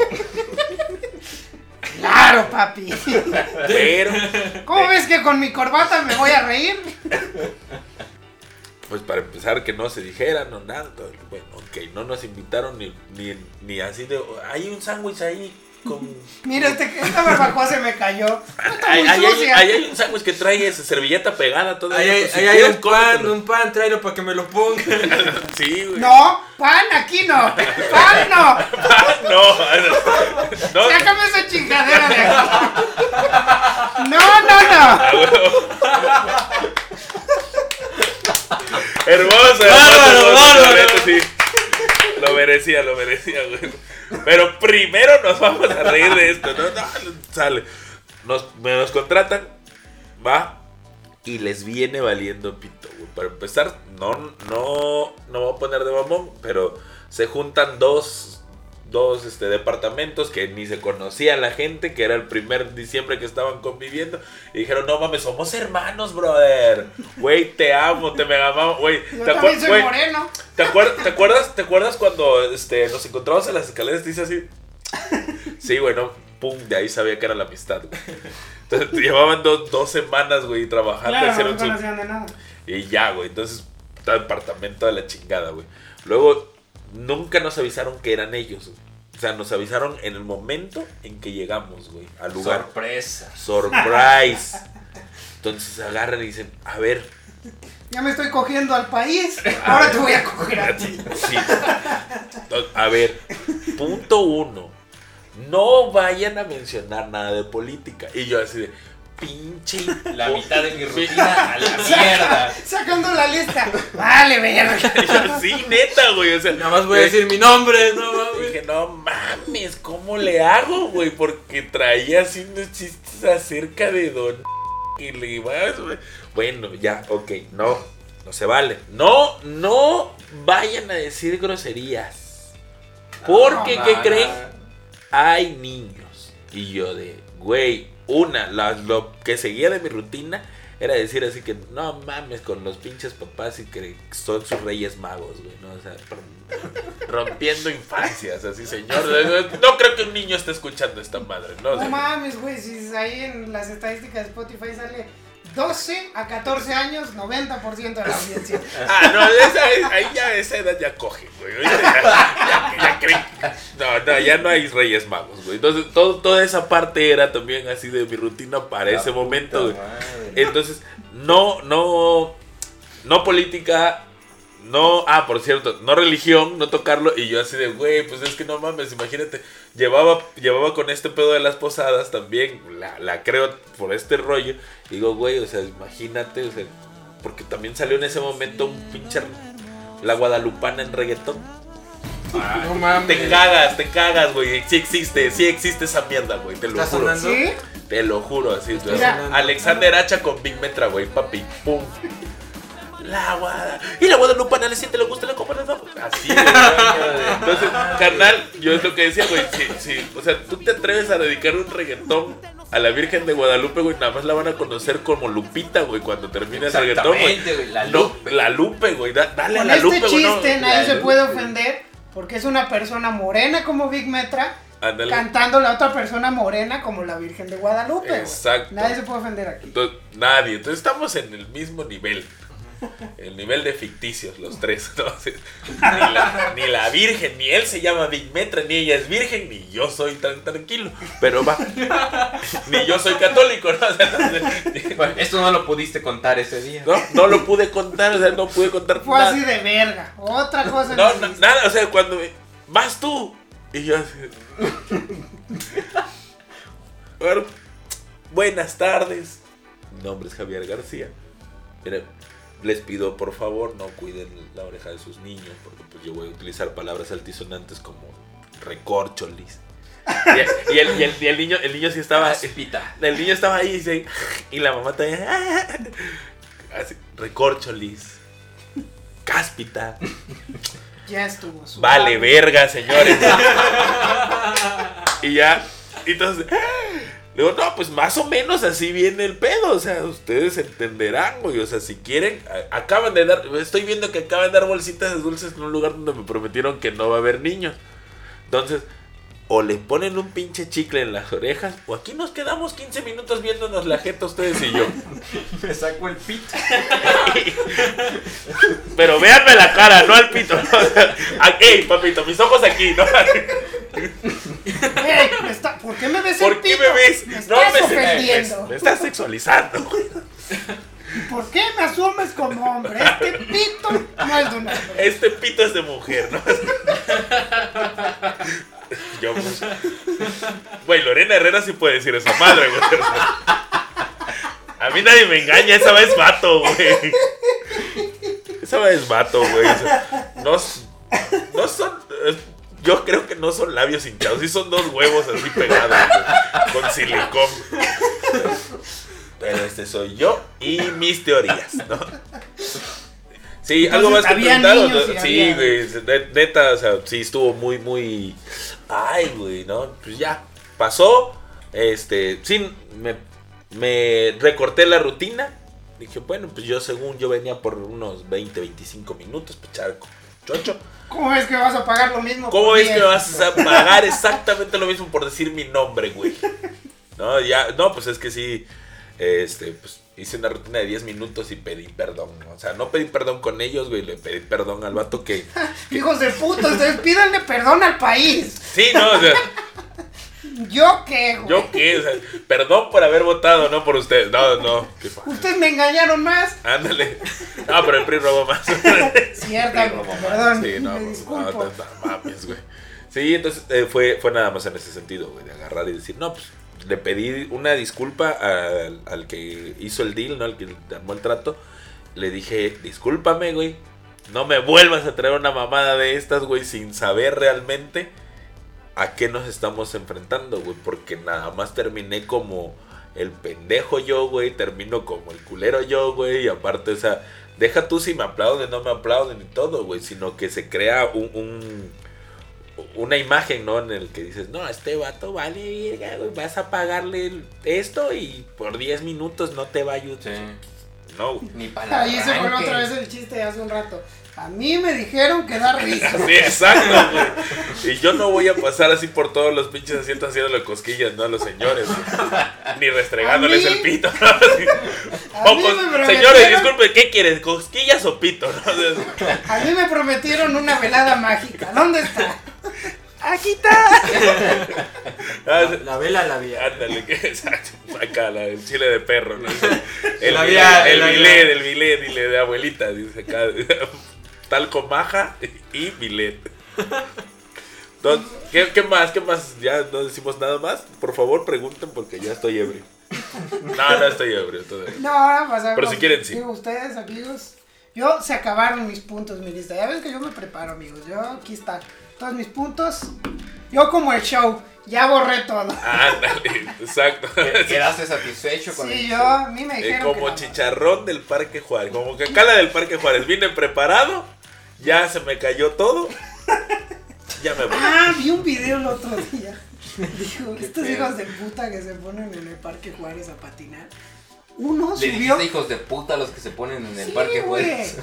no. Claro, papi. Pero. ¿Cómo ves que con mi corbata me voy a reír? Pues para empezar, que no se dijera, no nada. Bueno, ok, no nos invitaron ni, ni, ni así de. Hay un sándwich ahí con. Mira, este, esta barbacoa se me cayó. Ahí hay, un sándwich que trae esa servilleta pegada todavía. Ahí hay, pues, si hay un pan, un pan, tráelo para que me lo ponga. Sí, güey. No, pan aquí no. Pan no. No, no. Sácame esa chingadera de aquí. No, no, no. Hermoso, Bárbaro, sí. Lo merecía, lo merecía, güey. Pero primero nos vamos a reír de esto, ¿no? No, sale. Nos, me nos contratan, va, y les viene valiendo pito, güey. Para empezar, no, no, no voy a poner de mamón, pero se juntan dos, dos este, departamentos que ni se conocía la gente, que era el primer diciembre que estaban conviviendo, y dijeron, no mames, somos hermanos, brother. Güey, te amo, te mega amo, güey. Yo ¿Te también soy moreno. ¿Te, acuer- te acuerdas, ¿Te acuerdas cuando este, nos encontramos en las escaleras? Dice así. Sí, güey, no, pum, de ahí sabía que era la amistad. Entonces llevaban dos, dos semanas, güey, trabajando. Claro, hicieron no su- conocían de nada. y ya, güey. Entonces, departamento de la chingada, güey. Luego, nunca nos avisaron que eran ellos, güey. O sea, nos avisaron en el momento en que llegamos, güey, al lugar. Sorpresa. Surprise. Entonces agarran y dicen, a ver, Ya me estoy cogiendo al país. Ahora te voy a coger a ti. Sí. A ver, punto uno. No vayan a mencionar nada de política. Y yo así de, pinche. La mitad de mi rutina a la mierda. Sacando la lista. Vale, verga. Sí, neta, güey. O sea, Nada más voy a decir mi nombre, no mames. Dije, no mames, ¿cómo le hago, güey? Porque traía unos chistes acerca de Don. Y le iba, güey. Bueno, ya, ok, no, no se vale. No, no vayan a decir groserías. Porque, ¿qué creen? Hay niños. Y yo de, güey, una, la- lo que seguía de mi rutina era decir así que no mames con los pinches papás y que son sus reyes magos, güey, ¿no? O sea, rom- rompiendo infancias, así, señor. No creo que un niño esté escuchando esta madre, ¿no? O No mames, güey. Si ahí en las estadísticas de Spotify sale 12 a 14 años, 90% de la audiencia. Ah, no, esa, es- ahí ya esa edad ya coge, güey. Ya, ya, ya creen- No, no, ya no hay reyes magos, güey. Entonces, todo, toda esa parte era también así de mi rutina para La ese momento, güey. Entonces, no, no, no política, no, ah, por cierto, no religión, no tocarlo. Y yo así de, güey, pues es que no mames, imagínate. Llevaba, llevaba con este pedo de las posadas también, la, la creo por este rollo. Y digo, güey, o sea, imagínate, o sea, porque también salió en ese momento un pinche. La guadalupana en reggaetón. No mames. Te cagas, te cagas, güey. Sí existe, sí existe esa mierda, güey. Te lo ¿Está juro. sonando? ¿Sí? Te lo juro, así. Mira. Alexander Hacha con Big Metra, güey, papi. Pum. La guada. Y la guadalupana le siente, le gusta la copa de Así, güey. Entonces, carnal, yo es lo que decía, güey. Sí, sí. O sea, tú te atreves a dedicar un reggaetón a la Virgen de Guadalupe, güey. Nada más la van a conocer como Lupita, güey, cuando termine el reggaetón, güey. Exactamente, güey, la No, Lupe. la Lupe, güey. da- dale a Con la este Lupe, güey. no. chiste nadie La se Lupe. puede ofender porque es una persona morena como Big Metra cantando la otra persona morena como la Virgen de Guadalupe. güey. Exacto. Nadie se puede ofender aquí. Entonces, nadie. Entonces estamos en el mismo nivel. El nivel de ficticios, los tres. Entonces, ni, la, ni la virgen, ni él se llama Big Metra, ni ella es virgen, ni yo soy tan tranquilo. Pero va. Ni yo soy católico, ¿no? O sea, entonces, Bueno, esto no lo pudiste contar ese día. no, no lo pude contar, o sea, no pude contar Fue nada. así de verga. Otra cosa. No, no no, nada, o sea, cuando me- vas tú. Y yo así. Bueno, buenas tardes. Mi nombre es Javier García. Mira, les pido por favor no cuiden la oreja de sus niños, porque pues yo voy a utilizar palabras altisonantes como recorcholis. Y, y el, y el- y el niño, el niño sí estaba. Aspita. El niño estaba ahí y, la mamá también. Así, recorcholis. Cáspita. Ya estuvo. su Vale, verga, señores. y ya, y entonces, le digo, no, pues más o menos así viene el pedo. O sea, ustedes entenderán, güey. O sea, si quieren, acaban de dar, estoy viendo que acaban de dar bolsitas de dulces en un lugar donde me prometieron que no va a haber niños. Entonces, o le ponen un pinche chicle en las orejas, o aquí nos quedamos 15 minutos viéndonos la jeta ustedes y yo. Me saco el pito. Pero véanme la cara, no al pito. ¿no? O sea, a- ey, papito, mis ojos aquí, ¿no? Me está- ¿Por qué me ves el ¿Por qué pito? me ves? Me No estás me, ofendiendo. me, me estás sexualizando. ¿Por qué me asumes como hombre? Este pito no es de un hombre. Este pito es de mujer, ¿no? Yo, pues, Güey, Lorena Herrera sí puede decir esa madre, güey. A mí nadie me engaña, esa vez vato, güey. Esa vez vato, güey. O sea, no, no son. eh, Yo creo que no son labios hinchados, sí son dos huevos así pegados, güey, con silicón. Pero este soy yo y mis teorías, ¿no? Sí, algo más que había preguntar. ¿o niños no? Sí, güey, ne- neta, o sea, sí estuvo muy, muy. Ay, güey, ¿no? Pues ya, pasó. Este, sí, me, me recorté la rutina. Dije, bueno, pues yo según yo venía por unos 20, 25 minutos, pues echar chocho. ¿Cómo ves que vas a pagar lo mismo? ¿Cómo ves que me vas a pagar exactamente lo mismo por decir mi nombre, güey? No, ya, no, pues es que sí, este, pues hice una rutina de 10 minutos y pedí perdón. O sea, no pedí perdón con ellos, güey, le pedí perdón al vato que... Hijos de puta, ustedes pídanle perdón al país. Sí, no, o sea, ¿Yo qué, güey? yo qué, o sea, perdón por haber votado, no por ustedes. No, no, qué Ustedes me engañaron más. Ándale. No, pero el PRI robó más. Cierta, perdón. Sí, no, me pues, no, no, no mames, güey. Sí, entonces eh, fue, fue nada más en ese sentido, güey, de agarrar y decir, no, pues le pedí una disculpa al, al que hizo el deal, ¿no? Al que armó el trato. Le dije, discúlpame, güey. No me vuelvas a traer una mamada de estas, güey, sin saber realmente a qué nos estamos enfrentando, güey. Porque nada más terminé como el pendejo yo, güey. Termino como el culero yo, güey. Y aparte, o sea, deja tú si me aplauden, no me aplauden y todo, güey. Sino que se crea un, un- una imagen, ¿no? En el que dices, no, este vato vale, verga, güey. Vas a pagarle esto y por 10 minutos no te va a ayudar. No, güey. Ni para Ahí se fue otra vez el chiste de hace un rato. A mí me dijeron que da risa. Sí, exacto, güey. Y yo no voy a pasar así por todos los pinches asientos haciéndole cosquillas, ¿no? A los señores, güey. Ni restregándoles mí- el pito, ¿no? Así. A O mí cos- me prometieron- señores, disculpe, ¿qué quieren? ¿Cosquillas o pito? ¿no? O sea, A mí me prometieron una velada mágica. ¿Dónde está? Aquí está. ah, La vela la vía. Ándale, que exacto. Acá, la, el chile de perro, ¿no? El, La bilé, vía- el vía. del bilé, dile de abuelita, dice acá. Talco maja y Milet. Entonces, ¿qué, qué más? ¿Qué más? Ya no decimos nada más. Por favor, pregunten porque ya estoy ebrio. No, no estoy ebrio todavía. No, ahora pasamos. Pero si quieren, sí. Digo, ustedes, amigos. Yo se acabaron mis puntos, mi lista. Ya ven que yo me preparo, amigos. Yo aquí están todos mis puntos. Yo como el show, ya borré todo. Ándale, exacto. ¿Quedaste satisfecho con Sí, el yo, a mí me Eh, dijeron como que no. chicharrón del Parque Juárez. Como que cala del Parque Juárez. Vine preparado. Ya se me cayó todo. Ya me voy. Ah, vi un video el otro día. Dijo, estos pedo? hijos de puta que se ponen en el Parque Juárez a patinar. Uno Le subió. hijos de puta los que se ponen en el Sí, parque güey. Juárez.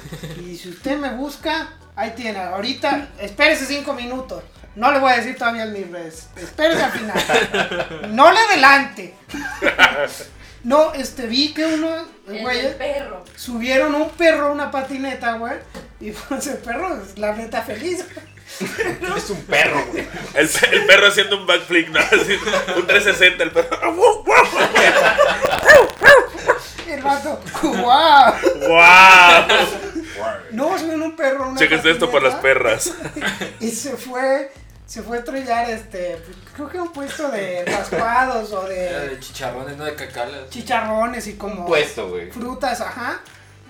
Y si usted me busca, ahí tiene. Ahorita, espérese cinco minutos. No le voy a decir todavía en mis redes. Espérese al final. No le adelante. No, este, vi que uno, El güey, del perro. subieron un perro a una patineta, güey. Y pues el perro, es la neta, feliz. Es un perro, güey. El, pe- el perro haciendo un backflip, ¿no? Un 360, el perro. El vato, ¡guau! ¡Wow! No, subieron un perro a una Cheques esto por las perras. Y se fue, se fue a estrellar, este, creo que un puesto de raspados o Era de de chicharrones, no de cacalas. chicharrones y como Puesto, güey. frutas, ajá.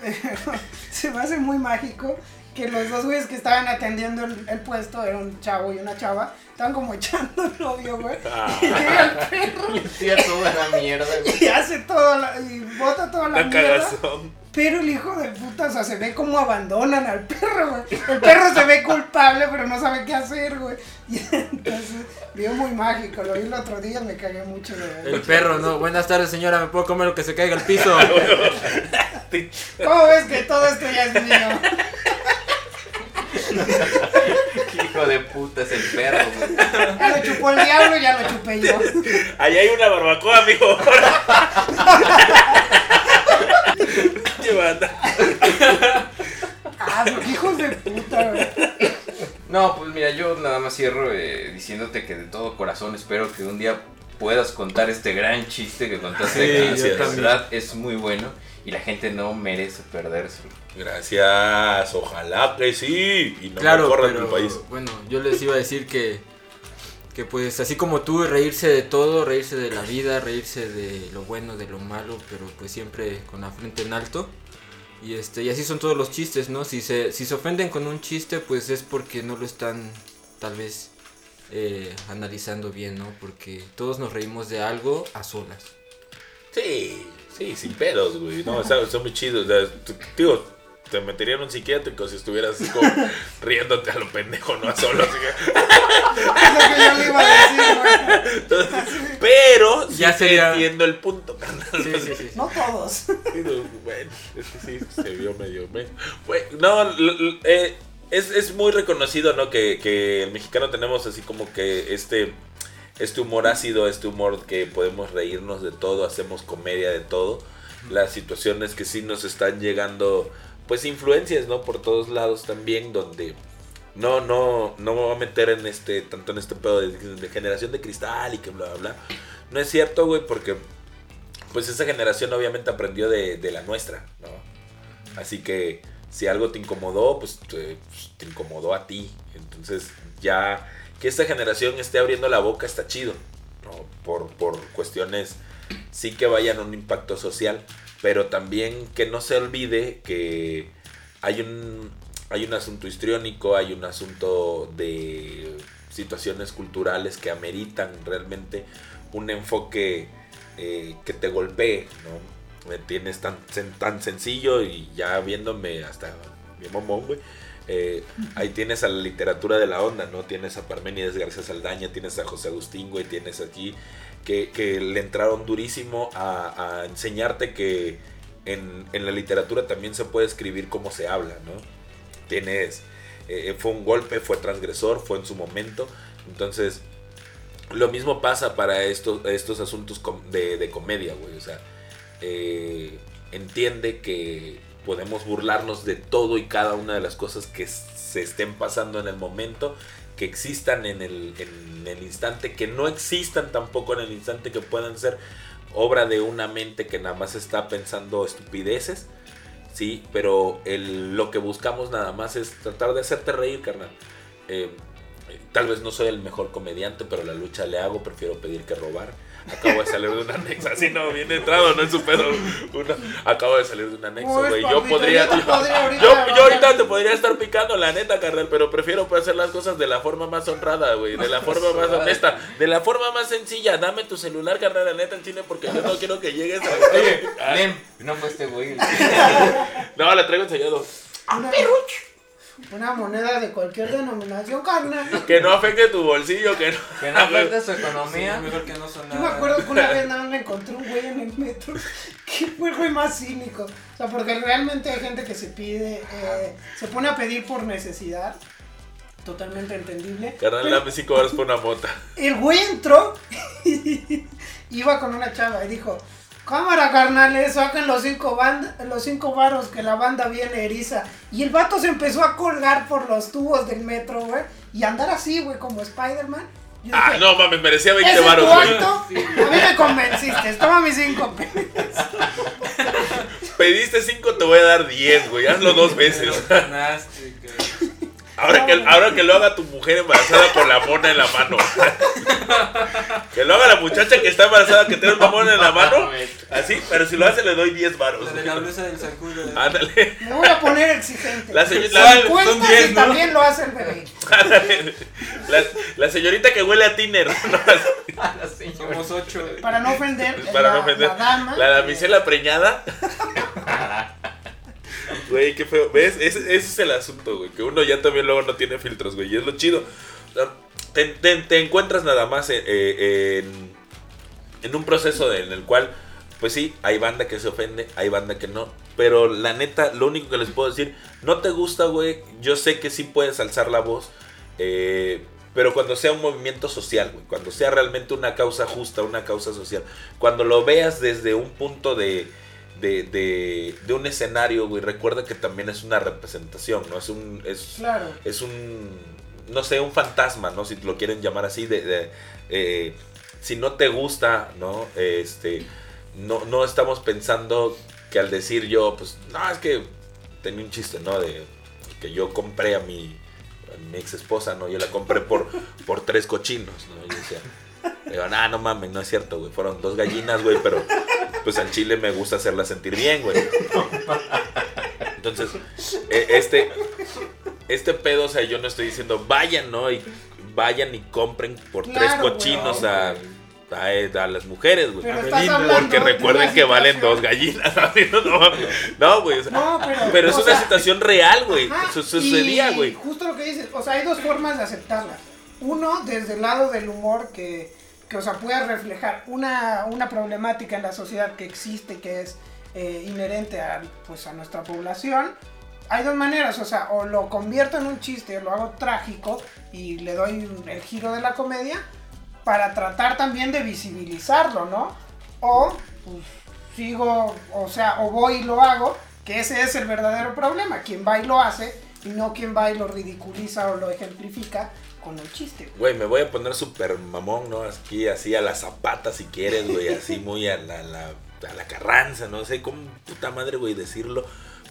se me hace muy mágico que los dos güeyes que estaban atendiendo el, el puesto, era un chavo y una chava, estaban como echando novio, güey. Ah. Y llega el perro Tía toda la mierda, güey. y hace todo, la- y bota toda la La mierda. cagazón. Pero el hijo de puta, o sea, se ve como abandonan al perro, güey. El perro se ve culpable, pero no sabe qué hacer, güey. Y entonces, vio muy mágico. Lo vi el otro día, me cagué mucho de. El perro, no. Buenas tardes, señora. ¿Me puedo comer lo que se caiga al piso? ¿Cómo ves que todo esto ya es mío? Hijo de puta es el perro, güey. Ya lo chupó el diablo, ya lo chupé yo. Allá hay una barbacoa, amigo. Banda. Ah, qué hijos de puta, güey. No, pues mira, yo nada más cierro eh, diciéndote que de todo corazón espero que un día puedas contar este gran chiste que contaste Sí, también. verdad es muy bueno y la gente no merece perdérselo. Gracias, ojalá que sí. Y no claro, me corran pero del país. bueno, yo les iba a decir que, que pues así como tú, reírse de todo, reírse de la vida, reírse de lo bueno, de lo malo, pero pues siempre con la frente en alto. Y este y así son todos los chistes, ¿no? Si se, si se ofenden con un chiste, pues es porque no lo están tal vez eh, analizando bien, ¿no? Porque todos nos reímos de algo a solas. Sí, sí, sin pedos, güey. No, está, está muy chido. O sea, t- digo, te meterían en un psiquiátrico si estuvieras así como riéndote a lo pendejo, no a solo. así que- Es lo que yo le iba a decir, güey. Entonces, pero sí Ya te sería- entiendo el punto, carnal. Sí, sí, sí. No todos. Sí, no, Bueno, es que sí, se vio medio. No, l- l- eh, es, es muy reconocido, ¿no? Que, que el mexicano tenemos así como que este, este humor ácido, este humor que podemos reírnos de todo, hacemos comedia de todo. Las situaciones que sí nos están llegando, pues influencias, ¿no? Por todos lados también, donde no, no, no me voy a meter en este, tanto en este pedo de, generación de cristal y que bla, bla, bla. No es cierto, güey, porque pues esa generación obviamente aprendió de, la nuestra, ¿no? Así que si algo te incomodó, pues te, pues, te incomodó a ti. Entonces ya que esta generación esté abriendo la boca está chido, ¿no? Por, por cuestiones sí que vayan a un impacto social, pero también que no se olvide que hay un, hay un asunto histriónico, hay un asunto de situaciones culturales que ameritan realmente un enfoque eh, que te golpee, ¿no? Me tienes tan, tan sencillo y ya viéndome hasta mi mamón, güey. eh, ahí tienes a la literatura de la onda, ¿no? Tienes a Parménides García Saldaña, tienes a José Agustín, güey, tienes aquí que, le entraron durísimo a, enseñarte que en, la literatura también se puede escribir como se habla, ¿no? Tienes, eh, fue un golpe, fue transgresor, fue en su momento, entonces lo mismo pasa para estos, asuntos de, comedia, güey. O sea, eh, entiende que podemos burlarnos de todo y cada una de las cosas que se estén pasando en el momento, que existan en el, en el instante, que no existan tampoco en el instante, que puedan ser obra de una mente que nada más está pensando estupideces. sí, pero el, lo que buscamos nada más es tratar de hacerte reír, carnal. Eh, tal vez no soy el mejor comediante, pero la lucha le hago, prefiero pedir que robar. Acabo de salir de un anexo, así no, bien entrado, no en su pedo. Una- acabo de salir de un anexo, güey. Yo podría, yo te podría ahorita yo, ahorita te podría estar picando, la neta, carnal, pero prefiero hacer las cosas de la forma más honrada, güey, de la forma más honesta, de la forma más sencilla. Dame tu celular, carnal, la neta, en cine, porque yo no quiero que llegues a. Oye, Lem, no fue este güey. No, la traigo ensayado. Una, una moneda de cualquier denominación, carnal. Que no afecte tu bolsillo, que no. Que no afecta su economía. Sí, mejor que no Yo sonara. me acuerdo que una vez nada más me encontré un güey en el metro que fue el güey más cínico. O sea, porque realmente hay gente que se pide, eh, se pone a pedir por necesidad. Totalmente entendible. Carnal, dame 5 horas por una mota. el güey entró iba con una chava y dijo, cámara carnales, saquen los cinco band los cinco varos que la banda viene eriza. Y el vato se empezó a colgar por los tubos del metro, güey. Y andar así, güey, como Spider-Man. Ah, dije, no mames, merecía ¿Ese 20 es baros, tu güey. A mí me convenciste, toma mis cinco pesos. Pediste 5, te voy a dar 10, güey. Hazlo dos veces. Ahora que, ahora que lo haga tu mujer embarazada con la mona en la mano. Que lo haga la muchacha que está embarazada que tiene una mona en la mano. Así, pero si lo hace le doy 10 varos. La de la blusa del zancudo. Ándale. Me voy a poner exigente. La, señor- la- 50 son diez, si ¿no? también lo hace el bebé. ándale. La- la señorita que huele a tiner. ¿no? Somos ocho. Para no ofender. Para la, no ofender. La dama. La damisela preñada. Güey, qué feo. ¿Ves? Ese, es el asunto, güey. Que uno ya también luego no tiene filtros, güey. Y es lo chido. Te, encuentras nada más en, eh, en, en un proceso de- en el cual, pues sí, hay banda que se ofende, hay banda que no. Pero la neta, lo único que les puedo decir, no te gusta, güey. Yo sé que sí puedes alzar la voz. eh, pero cuando sea un movimiento social, güey. Cuando sea realmente una causa justa, una causa social. Cuando lo veas desde un punto de, de, de, de un escenario, güey. Recuerda que también es una representación, ¿no? Es un... Es, Claro. es un, no sé, un fantasma, ¿no? Si lo quieren llamar así, de, de, eh, si no te gusta, ¿no? Este, no, no estamos pensando que al decir yo, pues, no, es que tenía un chiste, ¿no? De que yo compré a mi, a mi ex esposa, ¿no? Yo la compré por, por tres cochinos, ¿no? Y decía, digo, nah, no mames, no es cierto, güey, fueron dos gallinas, güey, pero pues al chile me gusta hacerla sentir bien, güey. Entonces, eh, este, este pedo, o sea, yo no estoy diciendo vayan, ¿no? Y vayan y compren por tres cochinos güey. a, a, a las mujeres, güey. Porque de recuerden que valen dos gallinas. No, no, güey. o sea, No, pero. pero es o una sea, situación real, güey. Su- Sucedía, güey. Justo lo que dices, o sea, hay dos formas de aceptarlas. Uno, desde el lado del humor que, que o sea, puede reflejar una, una problemática en la sociedad que existe, que es eh, inherente a, pues, a nuestra población. Hay dos maneras, o sea, o lo convierto en un chiste, o lo hago trágico y le doy el giro de la comedia para tratar también de visibilizarlo, ¿no? O pues, sigo, o sea, o voy y lo hago, que ese es el verdadero problema, quien va y lo hace y no quien va y lo ridiculiza o lo ejemplifica con el chiste. Güey, me voy a poner súper mamón, ¿no? Aquí, así a la zapata, si quieres, güey. Así muy a la, la- a la carranza, no sé cómo puta madre, güey, decirlo.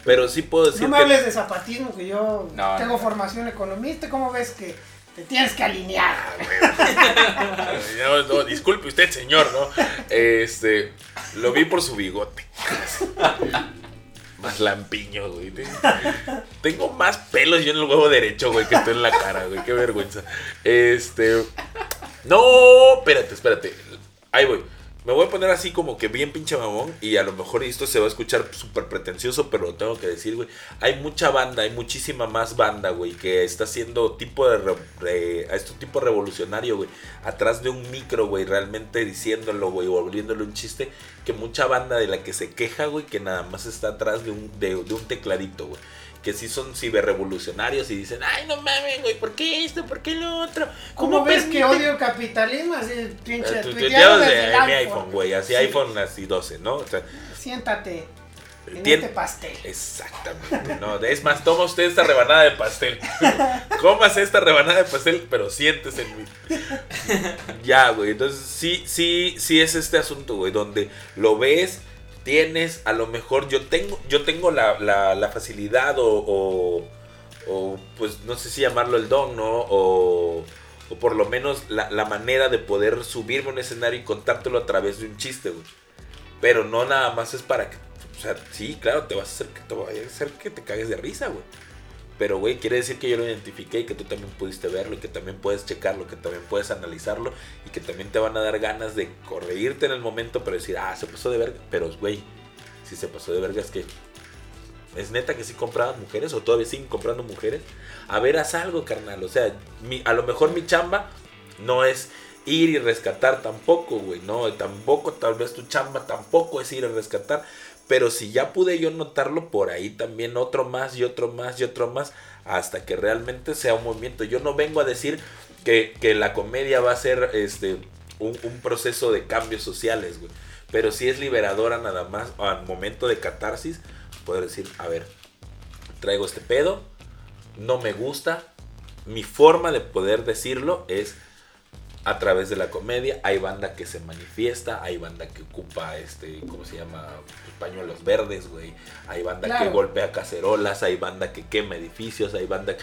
Pero sí puedo decir No me que... hables de zapatismo, que yo No, tengo no. formación economista, ¿cómo ves que te tienes que alinear? No, no, disculpe usted, señor, ¿no? Este, lo vi por su bigote. Más lampiño, güey. Tengo más pelos yo en el huevo derecho, güey, que estoy en la cara, güey. Qué vergüenza. Este. No, espérate, espérate. Ahí voy. Me voy a poner así como que bien pinche mamón y a lo mejor esto se va a escuchar súper pretencioso, pero lo tengo que decir, güey. Hay mucha banda, hay muchísima más banda, güey, que está haciendo tipo de, re- a tipo revolucionario, güey. Atrás de un micro, güey, realmente diciéndolo, güey, o volviéndolo un chiste. Que mucha banda de la que se queja, güey, que nada más está atrás de un, de, de un tecladito, güey. Que sí son ciberrevolucionarios y dicen, ay, no mames, güey, ¿por qué esto? ¿Por qué lo otro? ¿Cómo ves que permiten?" odio el capitalismo? Así, pinche, Eh, tu- desde el mi iPhone. güey, así Sí. iPhone así 12, ¿no? O sea, Siéntate en Tien- este pastel. Exactamente. No, es más, toma usted esta rebanada de pastel. Comas esta rebanada de pastel, pero siéntese en mí. Ya, güey. Entonces, sí, sí, sí es este asunto, güey, donde lo ves tienes, a lo mejor yo tengo, yo tengo la, facilidad o, o, pues no sé si llamarlo el don, ¿no? O, o por lo menos la, manera de poder subirme a un escenario y contártelo a través de un chiste, güey. Pero no nada más es para que, o sea, sí, claro, te vas a hacer que te, va a hacer que te cagues de risa, güey. Pero, güey, quiere decir que yo lo identifiqué y que tú también pudiste verlo y que también puedes checarlo, que también puedes analizarlo y que también te van a dar ganas de corregirte en el momento, pero decir, ah, se pasó de verga. Pero, güey, si se pasó de verga es que es neta que sí compraban mujeres o todavía siguen comprando mujeres. A ver, haz algo, carnal. O sea, mi- a lo mejor mi chamba no es ir y rescatar tampoco, güey. No, tampoco, tal vez tu chamba tampoco es ir a rescatar. Pero si ya pude yo notarlo por ahí también otro más y otro más y otro más hasta que realmente sea un movimiento. Yo no vengo a decir que, que la comedia va a ser este un, un proceso de cambios sociales, güey. Pero sí es liberadora nada más al momento de catarsis poder decir, a ver, traigo este pedo, no me gusta. Mi forma de poder decirlo es a través de la comedia. Hay banda que se manifiesta, hay banda que ocupa, este, ¿cómo se llama? Pañuelos verdes, güey. Hay banda que golpea cacerolas, hay banda que quema edificios, hay banda...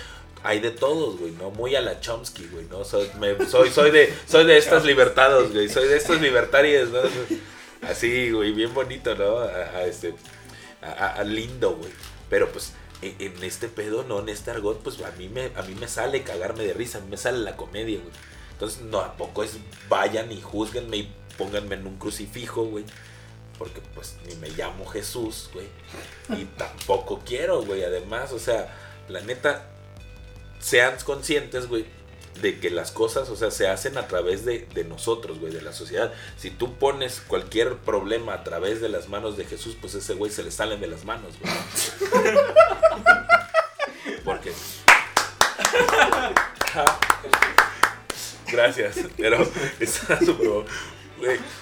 Hay de todos, güey, ¿no? Muy a la Chomsky, güey, ¿no? Soy, me- soy, soy, de, soy de estas libertados, güey. Soy de estos libertarios, ¿no? Así, güey, bien bonito, ¿no? A, a este... A, a- a lindo, güey. Pero pues en, en este pedo, no, en este argot, pues a mí, me, a mí me sale cagarme de risa, a mí me sale la comedia, güey. Entonces, no, tampoco es vayan y juzguenme y pónganme en un crucifijo, güey. Porque pues ni me llamo Jesús, güey. Y tampoco quiero, güey. Además, o sea, la neta, sean conscientes, güey, de que las cosas, o sea, se hacen a través de, de nosotros, güey, de la sociedad. Si tú pones cualquier problema a través de las manos de Jesús, pues ese güey se le salen de las manos, güey. Porque... Gracias, pero está súper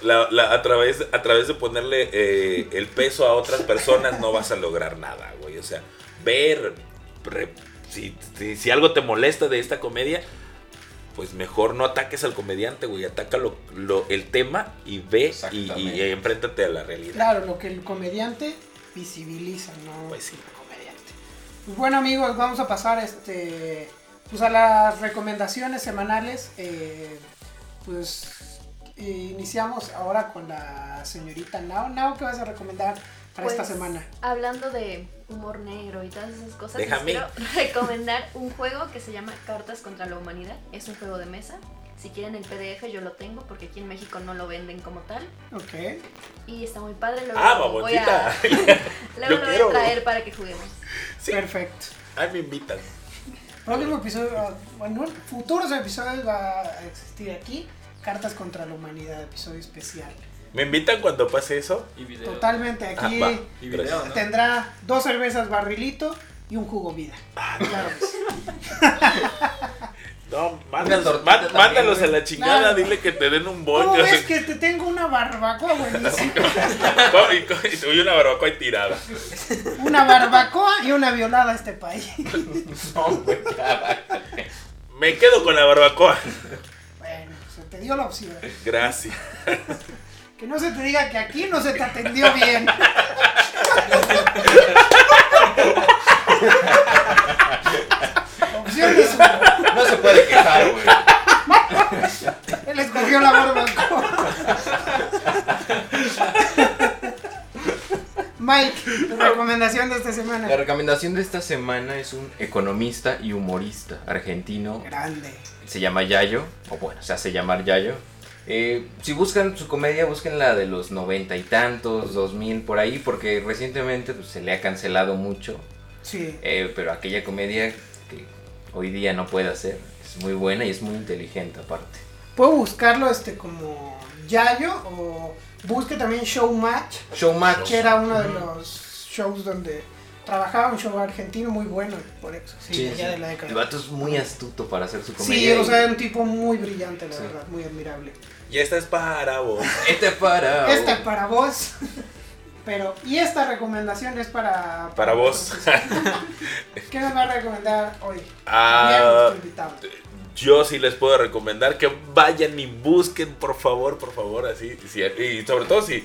la- la- a, través, a través de ponerle eh, el peso a otras personas no vas a lograr nada, güey. O sea, ver, re- si, si, si algo te molesta de esta comedia, pues mejor no ataques al comediante, güey. Ataca lo, lo- el tema y ve y, y enfréntate a la realidad. Claro, lo que el comediante visibiliza, ¿no? Pues sí. el comediante. Pues bueno amigos, vamos a pasar este pues a las recomendaciones semanales. eh, pues eh, iniciamos ahora con la señorita Nao. Nao, ¿qué vas a recomendar para esta Pues, semana? Hablando de humor negro y todas esas cosas, les Déjame. quiero recomendar un juego que se llama Cartas contra la Humanidad. Es un juego de mesa. Si quieren el PDF yo lo tengo porque aquí en México no lo venden como tal. Ok. Y está muy padre. Luego Ah, lo voy a, luego Yo lo voy quiero. a traer para que juguemos. Sí. Perfecto. Ay, me invitan. Próximo episodio, bueno, futuros episodios va a existir aquí. Cartas contra la humanidad, episodio especial. ¿Me invitan cuando pase eso? Y video. Totalmente, aquí Ah, va. Y video, ¿no? tendrá dos cervezas barrilito y un jugo vida. Ah, Claro que sí. No, mándalos, má- mándalos a la chingada, Claro. dile que te den un ¿Cómo bollo. ves que te tengo una barbacoa buenísima? y, y- y una barbacoa ahí tirada. Una barbacoa y una violada a este país. No. Me quedo con la barbacoa. Te dio la opción. Gracias. Que no se te diga que aquí no se te atendió bien. Opciones uno. No se puede quejar, güey. Él escogió la barbacoa. Mike, tu recomendación de esta La semana. recomendación de esta semana es un economista y humorista argentino. Grande. Se llama Yayo, o bueno, se hace llamar Yayo. Eh, si buscan su comedia, busquen la de los noventa y tantos, dos mil, por ahí, porque recientemente pues, se le ha cancelado mucho. Sí. Eh, pero aquella comedia que hoy día no puede hacer es muy buena y es muy inteligente aparte. Puedo buscarlo este como Yayo o busque también Showmatch, Showmatch. que era uno de los shows donde trabajaba un show argentino muy bueno, por eso. Sí, Sí, de la década. El vato es muy astuto para hacer su comedia. Sí, o sea, es un tipo muy brillante, la Sí. verdad, muy admirable. Y esta es para vos. Este para. Esta es para vos. Pero, y esta recomendación es para... Para vos. ¿Qué nos va a recomendar hoy? Ah, yo sí les puedo recomendar que vayan y busquen, por favor, por favor, así. y sobre todo si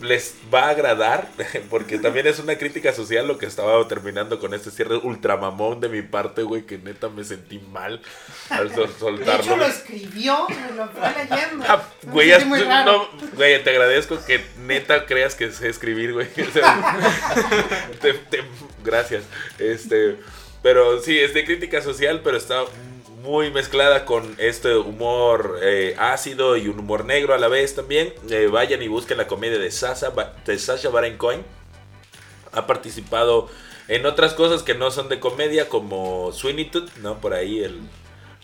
les va a agradar, porque también es una crítica social lo que estaba terminando con este cierre ultramamón de mi parte, güey, que neta me sentí mal al sol- De hecho, soltarlo. lo escribió, me lo fue leyendo. Ah, güey, ya- no, güey, te agradezco que neta creas que sé escribir, güey. Te- gracias. Este, pero sí, es de crítica social, pero está muy mezclada con este humor eh, ácido y un humor negro a la vez también. Eh, vayan y busquen la comedia de Sasha, de Sasha Baron Cohen. Ha participado en otras cosas que no son de comedia, como Sweeney ¿no? Por ahí el,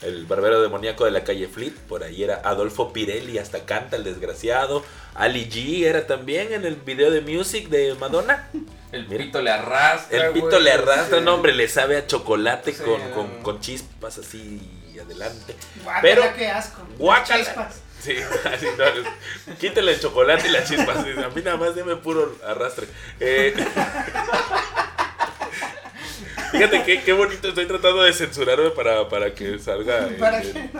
el barbero demoníaco de la calle Fleet. Por ahí era Adolfo Pirelli, hasta canta el desgraciado. Ali G era también en el video de Music de Madonna. El pito le arrastra. El pito güey, le arrastra, sí. no, hombre, le sabe a chocolate Sí. con, con, con chispas así adelante. Guácala, Pero- qué asco. Guácala. Chispas. Sí, así, no, quítale el chocolate y las chispas. A mí nada más deme puro arrastre. Eh, fíjate qué, qué bonito, estoy tratando de censurarme para, para que salga. Para que-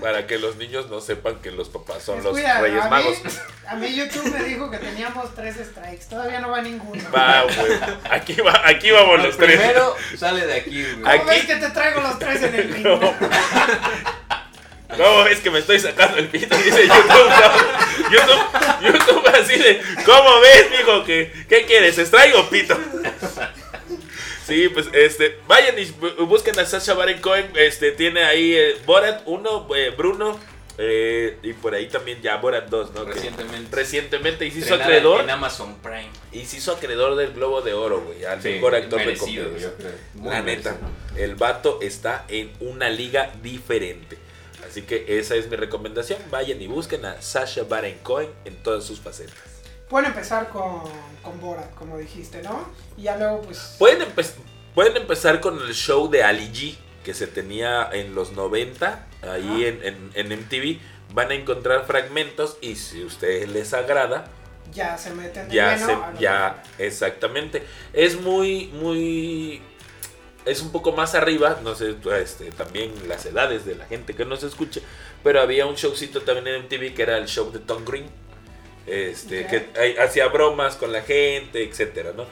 para que los niños no sepan que los papás son Pues los Reyes a Magos. Mí, a mí YouTube me dijo que teníamos tres strikes. Todavía no va ninguno. Va, güey. Aquí, va, aquí vamos El los tres. primero sale de aquí, güey. ¿Cómo aquí- ves que te traigo los tres en el No. mismo? ¿Cómo ves que me estoy sacando el pito? Dice YouTube. no. YouTube, YouTube así de, ¿cómo ves, mijo? ¿Qué, ¿Qué quieres? ¿Extraigo pito? Sí, pues este, vayan y bu- busquen a Sasha Baron Cohen. Este, tiene ahí eh, Borat 1, eh, Bruno. eh, y por ahí también ya Borat 2, ¿no? Que Recientemente. Recientemente y se hizo acreedor. En Amazon Prime. Y se hizo acreedor del Globo de Oro, güey. Al Sí, mejor actor de merecido, comedia. yo creo. Muy La neta, merecido. el vato está en una liga diferente. Así que esa es mi recomendación. Vayan y busquen a Sasha Baron Cohen en todas sus facetas. Pueden empezar con, con Borat, como dijiste, ¿no? Y ya luego, pues. Pueden, empe- pueden empezar con el show de Ali G que se tenía en los 90 ahí en, en- en MTV. Van a encontrar fragmentos y si a ustedes les agrada, Ya se meten de ya lleno se, ya exactamente es muy muy es un poco más arriba no sé este también las edades de la gente que nos escuche pero había un showcito también en MTV que era el show de Tom Green este que hacía bromas con la gente etcétera no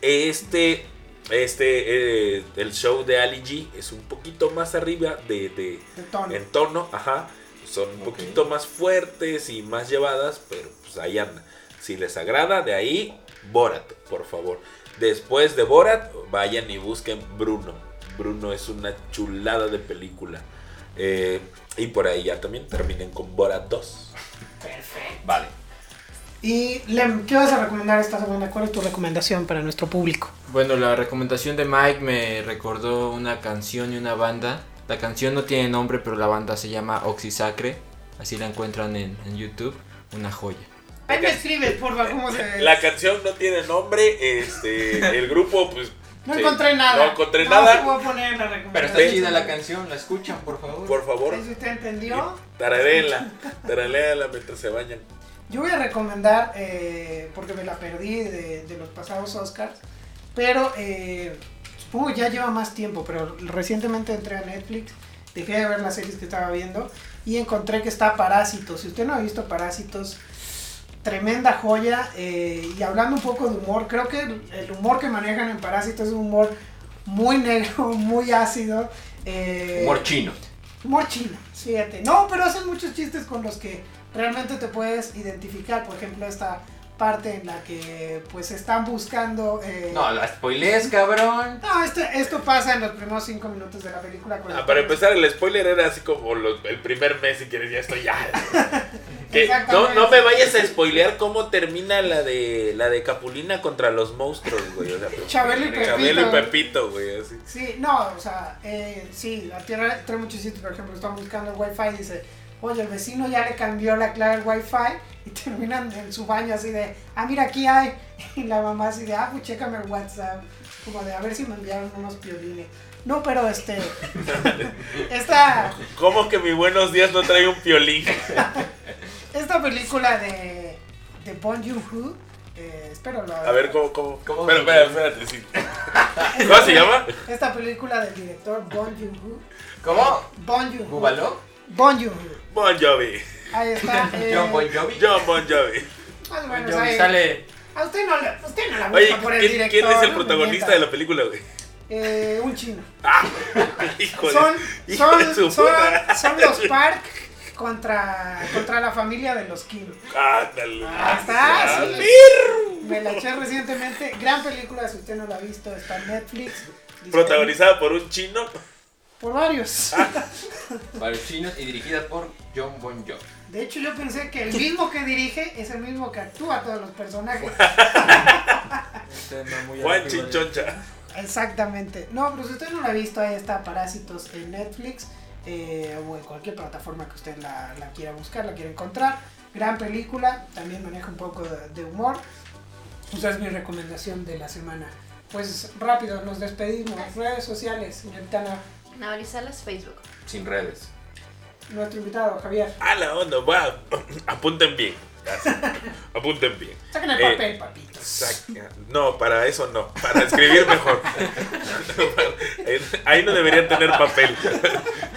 este este eh, el show de Ali G es un poquito más arriba de, de tono. en tono, ajá. Son un poquito más fuertes y más llevadas, pero pues ahí anda. Si les agrada, de ahí, Borat, por favor. Después de Borat, vayan y busquen Bruno. Bruno es una chulada de película. Eh, y por ahí ya también terminen con Borat 2. Y Lem, ¿qué vas a recomendar esta semana? ¿Cuál es tu recomendación para nuestro público? Bueno, la recomendación de Mike me recordó una canción y una banda. La canción no tiene nombre, pero la banda se llama Oxysacre. Así la encuentran en, en YouTube. Una joya. Ahí me escribes, porfa, cómo se... La canción no tiene nombre, este, el grupo, pues... No sí, encontré nada. No encontré te nada. voy a poner la Pero recomendación. está chida la canción, la escuchan, por favor. Por favor, ¿Sí usted entendió? tararéenla, tararéenla mientras se bañan. Yo voy a recomendar, eh, porque me la perdí de, de los pasados Oscars, pero eh, supongo ya lleva más tiempo, pero recientemente entré a Netflix, dejé de ver las series que estaba viendo y encontré que está Parásitos. Si usted no ha visto Parásitos, tremenda joya. eh, y hablando un poco de humor, creo que el, el humor que manejan en Parásitos es un humor muy negro, muy ácido. eh, Humor chino. Humor chino, fíjate. No, pero hacen muchos chistes con los que realmente te puedes identificar. Por ejemplo, esta parte en la que pues están buscando... eh, No, la spoilees, cabrón. no, este- esto pasa en los primeros cinco minutos de la película. Ah, para empezar, el spoiler era así como los- el primer mes, si quieres, ya estoy ya. Que no, no me vayas a spoilear cómo termina la de la de Capulina contra los monstruos, güey. O sea, pero- Chabelo y Pepito. Chabelo y Pepito, güey, así. Sí, no, o sea, eh, sí, la tierra trae muchos sitios, por ejemplo, están buscando el wifi y dice, oye, el vecino ya le cambió la clave al wifi y terminan en su baño así de, ah, mira, aquí hay. Y la mamá así de, ah, pues chécame el WhatsApp, como de, a ver si me enviaron unos piolines. No, pero este, esta, ¿Cómo que mi buenos días no trae un piolín? esta película de, de Bon Joon-ho, eh, espero lo... A ver, ¿cómo, cómo? ¿Cómo Pero, se espera, espérate, sí. ¿Cómo se llama? Esta película del director Bon Joon-ho. ¿Cómo? Bon Joon-ho. ¿Búbalo? Bon Joon-ho. Bon Jovi. Ahí está. eh, John Bon Jovi. John Bon Jovi. Más o menos Jovi ahí. sale. A usted no, le- usted no la Oye, busca por el ¿quién, director. quién es el protagonista de la película, güey? Eh, un chino. Ah, hijo de, Son, hijo de son, su son, puta. son los Park contra, contra la familia de los Kim. Ándale. Ah, está, Ah, sí. Me la eché recientemente. Gran película, si usted no la ha visto, está en Netflix. Protagonizada por un chino. Por varios. Varios chinos y dirigida por John Bon Jovi. De hecho, yo pensé que el mismo que dirige es el mismo que actúa todos los personajes. Juan Chinchoncha. Exactamente. No, pero si usted no la ha visto, ahí está Parásitos en Netflix eh, o en cualquier plataforma que usted la, la quiera buscar, la quiera encontrar. Gran película, también maneja un poco de, de humor. Esa es mi recomendación de la semana. Pues rápido, nos despedimos. Redes sociales, señorita Ana. Naori Salas, Facebook. Sin redes. Nuestro invitado, Javier. A la onda, va. Apunten bien. Apunten bien. Saquen el Eh, papel, papito. Saca- No, para eso no. Para escribir mejor. Ahí no deberían tener papel.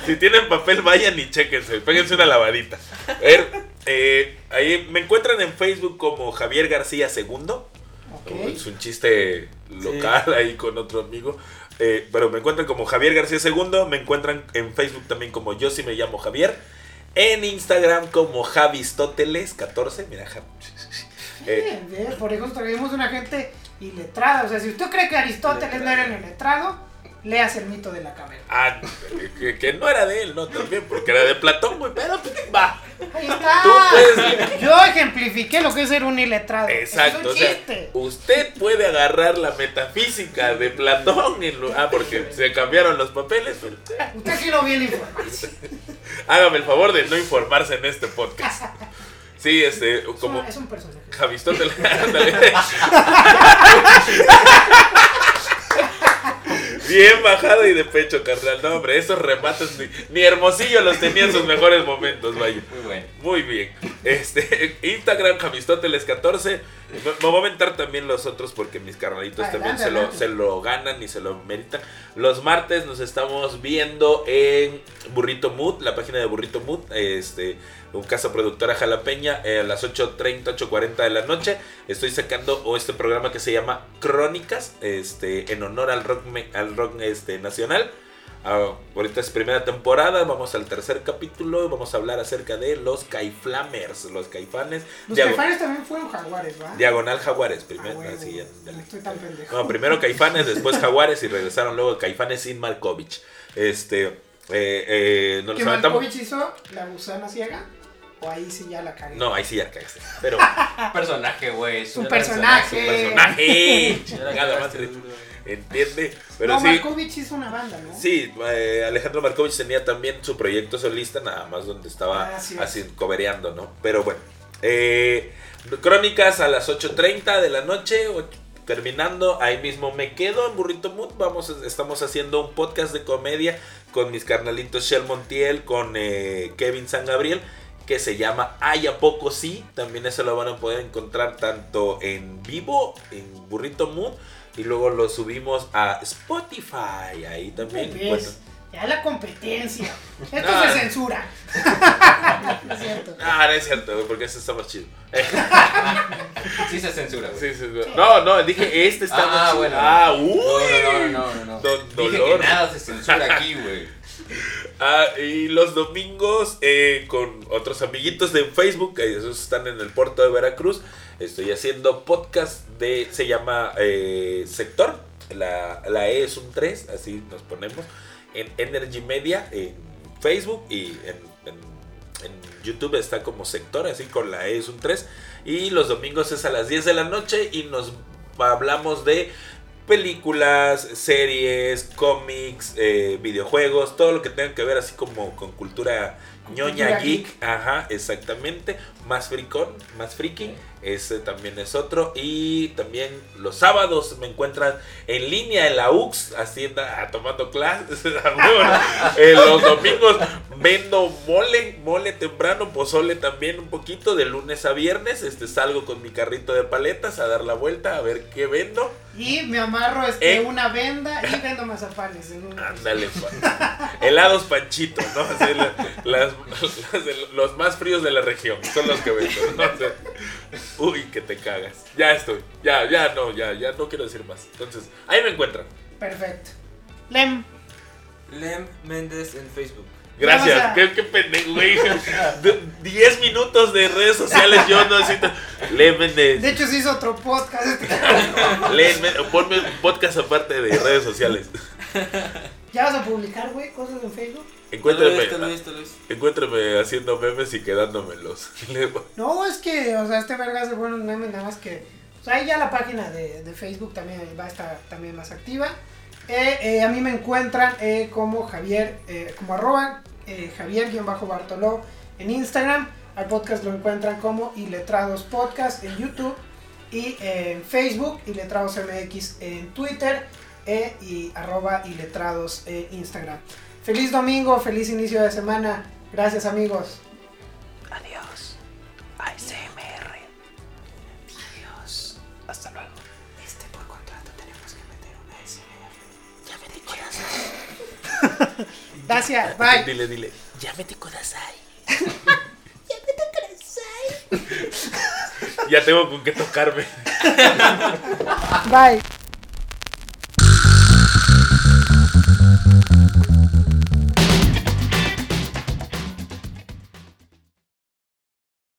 Si tienen papel, vayan y chéquense. Péguense una lavadita. A ver, eh, ahí me encuentran en Facebook como Javier García Segundo. Ok. Es un chiste local ahí con otro amigo. Eh, pero me encuentran como Javier García Segundo. Me encuentran en Facebook también como Yo sí me llamo Javier. En Instagram como Javistóteles14. Mira, Javi. Eh, bien. Por eso traemos una gente iletrada. O sea, si usted cree que Aristóteles no era el iletrado, léase el mito de la caverna. Ah, que, que no era de él, ¿no? También, porque era de Platón, güey. Pero pues, va. Ahí está. Tú puedes- Yo ejemplifiqué lo que es ser un iletrado. Exacto, Es o un sea, chiste. usted puede agarrar la metafísica de Platón. En lo- ah, porque se cambiaron los papeles. pero, eh, Usted aquí no viene informarse. hágame el favor de no informarse en este podcast. Sí, este, Es, como es un personaje. Javistóteles. ándale. Bien bajado y de pecho, carnal. No, hombre, esos remates ni, ni Hermosillo los tenía en sus mejores momentos, vaya. Muy bueno. Muy bien. Este, Instagram, Javistóteles14. Me, voy a aventar también los otros porque mis carnalitos también se lo, se lo ganan y se lo meritan. Los martes nos estamos viendo en Burrito Mood, la página de Burrito Mood. Este, un casa productora jalapeña eh, a las 8.30, 8.40 de la noche. Estoy sacando este programa que se llama Crónicas, este, en honor al rock, al rock este, nacional. Ah, ahorita es primera temporada, vamos al tercer capítulo y vamos a hablar acerca de los Caiflamers, los caifanes. Los Diago- caifanes también fueron jaguares, ¿va? Diagonal Jaguares, Ah, primero. huevo, así, no ándale. estoy tan pendejo. No, primero Caifanes, después Jaguares y regresaron luego Caifanes sin Markovich. Este, eh, eh, nos ¿Que Malkovich hizo la gusana ciega? ¿O ahí sí ya la cagué? No, ahí sí ya cagaste. Pero, Personaje, güey. Su un personaje. personaje. Ya la Nada más. cagaste duro. ¿Entiende? Pero no, sí. Malkovich hizo una banda, ¿no? Sí, eh, Alejandro Markovich tenía también su proyecto solista, nada más donde estaba Ah, así así cobereando, ¿no? Pero bueno, eh, crónicas a las 8.30 de la noche, terminando, ahí mismo me quedo en Burrito Mood, vamos, estamos haciendo un podcast de comedia con mis carnalitos Shell Montiel, con eh, Kevin San Gabriel, que se llama Ay, ¿a poco sí? También eso lo van a poder encontrar tanto en vivo, en Burrito Mood, y luego lo subimos a Spotify, ahí también. Ya la competencia. Esto No. se censura. no es cierto. Ah, no es cierto, güey, porque ese está más chido. Sí se censura, güey. Sí, sí. No, no, dije este está Ah, más chido. bueno. Ah, uy. No, no, no, no, no. Don Dije Dolor. que nada se censura aquí, güey. Ah, y los domingos eh, con otros amiguitos de Facebook, esos están en el puerto de Veracruz. Estoy haciendo podcast de, se llama eh, Sector. La, la E es un 3, así nos ponemos. En Energy Media, en Facebook y en, en- en YouTube está como Sector, así con la E es un 3. Y los domingos es a las 10 de la noche y nos hablamos de películas, series, cómics, eh, videojuegos, todo lo que tenga que ver así como con cultura ñoña geek, ajá, exactamente, más fricón, más friki, ese también es otro y también los sábados me encuentran en línea en la UX haciendo ah, tomando clases. Eh, los domingos vendo mole, mole temprano, pozole también un poquito de lunes a viernes, este salgo con mi carrito de paletas a dar la vuelta a ver qué vendo. Y me amarro este, ¿Eh? una venda y vendo mazapanes. Ándale, helados panchito, ¿no? Las- las los más fríos de la región son los que vendo, ¿no? O sea, uy, que te cagas. Ya estoy, ya, ya no, ya, ya no quiero decir más. Entonces, ahí me encuentran. Perfecto. Lem, Lem Méndez en Facebook. Gracias, a- qué, qué pendejo, güey. De- Diez minutos de redes sociales, yo no necesito. Léeme de de. hecho se hizo otro podcast. léeme, ponme un podcast aparte de redes sociales. ¿Ya vas a publicar, güey, cosas en Facebook? Vez. encuéntrame haciendo memes y quedándomelos. No, es que, o sea, este verga hace buenos memes, nada más que. O sea, ahí ya la página de, de Facebook también va a estar también más activa. Eh, eh, a mí me encuentran eh, como Javier, eh, como arroba eh, Javier-Bartoló en Instagram. Al podcast lo encuentran como Iletrados Podcast en YouTube y eh, en Facebook, Iletrados MX en Twitter eh, y arroba Iletrados en Instagram. Feliz domingo, feliz inicio de semana. Gracias amigos. Adiós. ASMR. Adiós. Hasta luego. Este por contrato tenemos que meter una SMR. Ya me Gracias, bye. Dile, dile. Llámete Kudasai. Ya tengo con qué tocarme. Bye.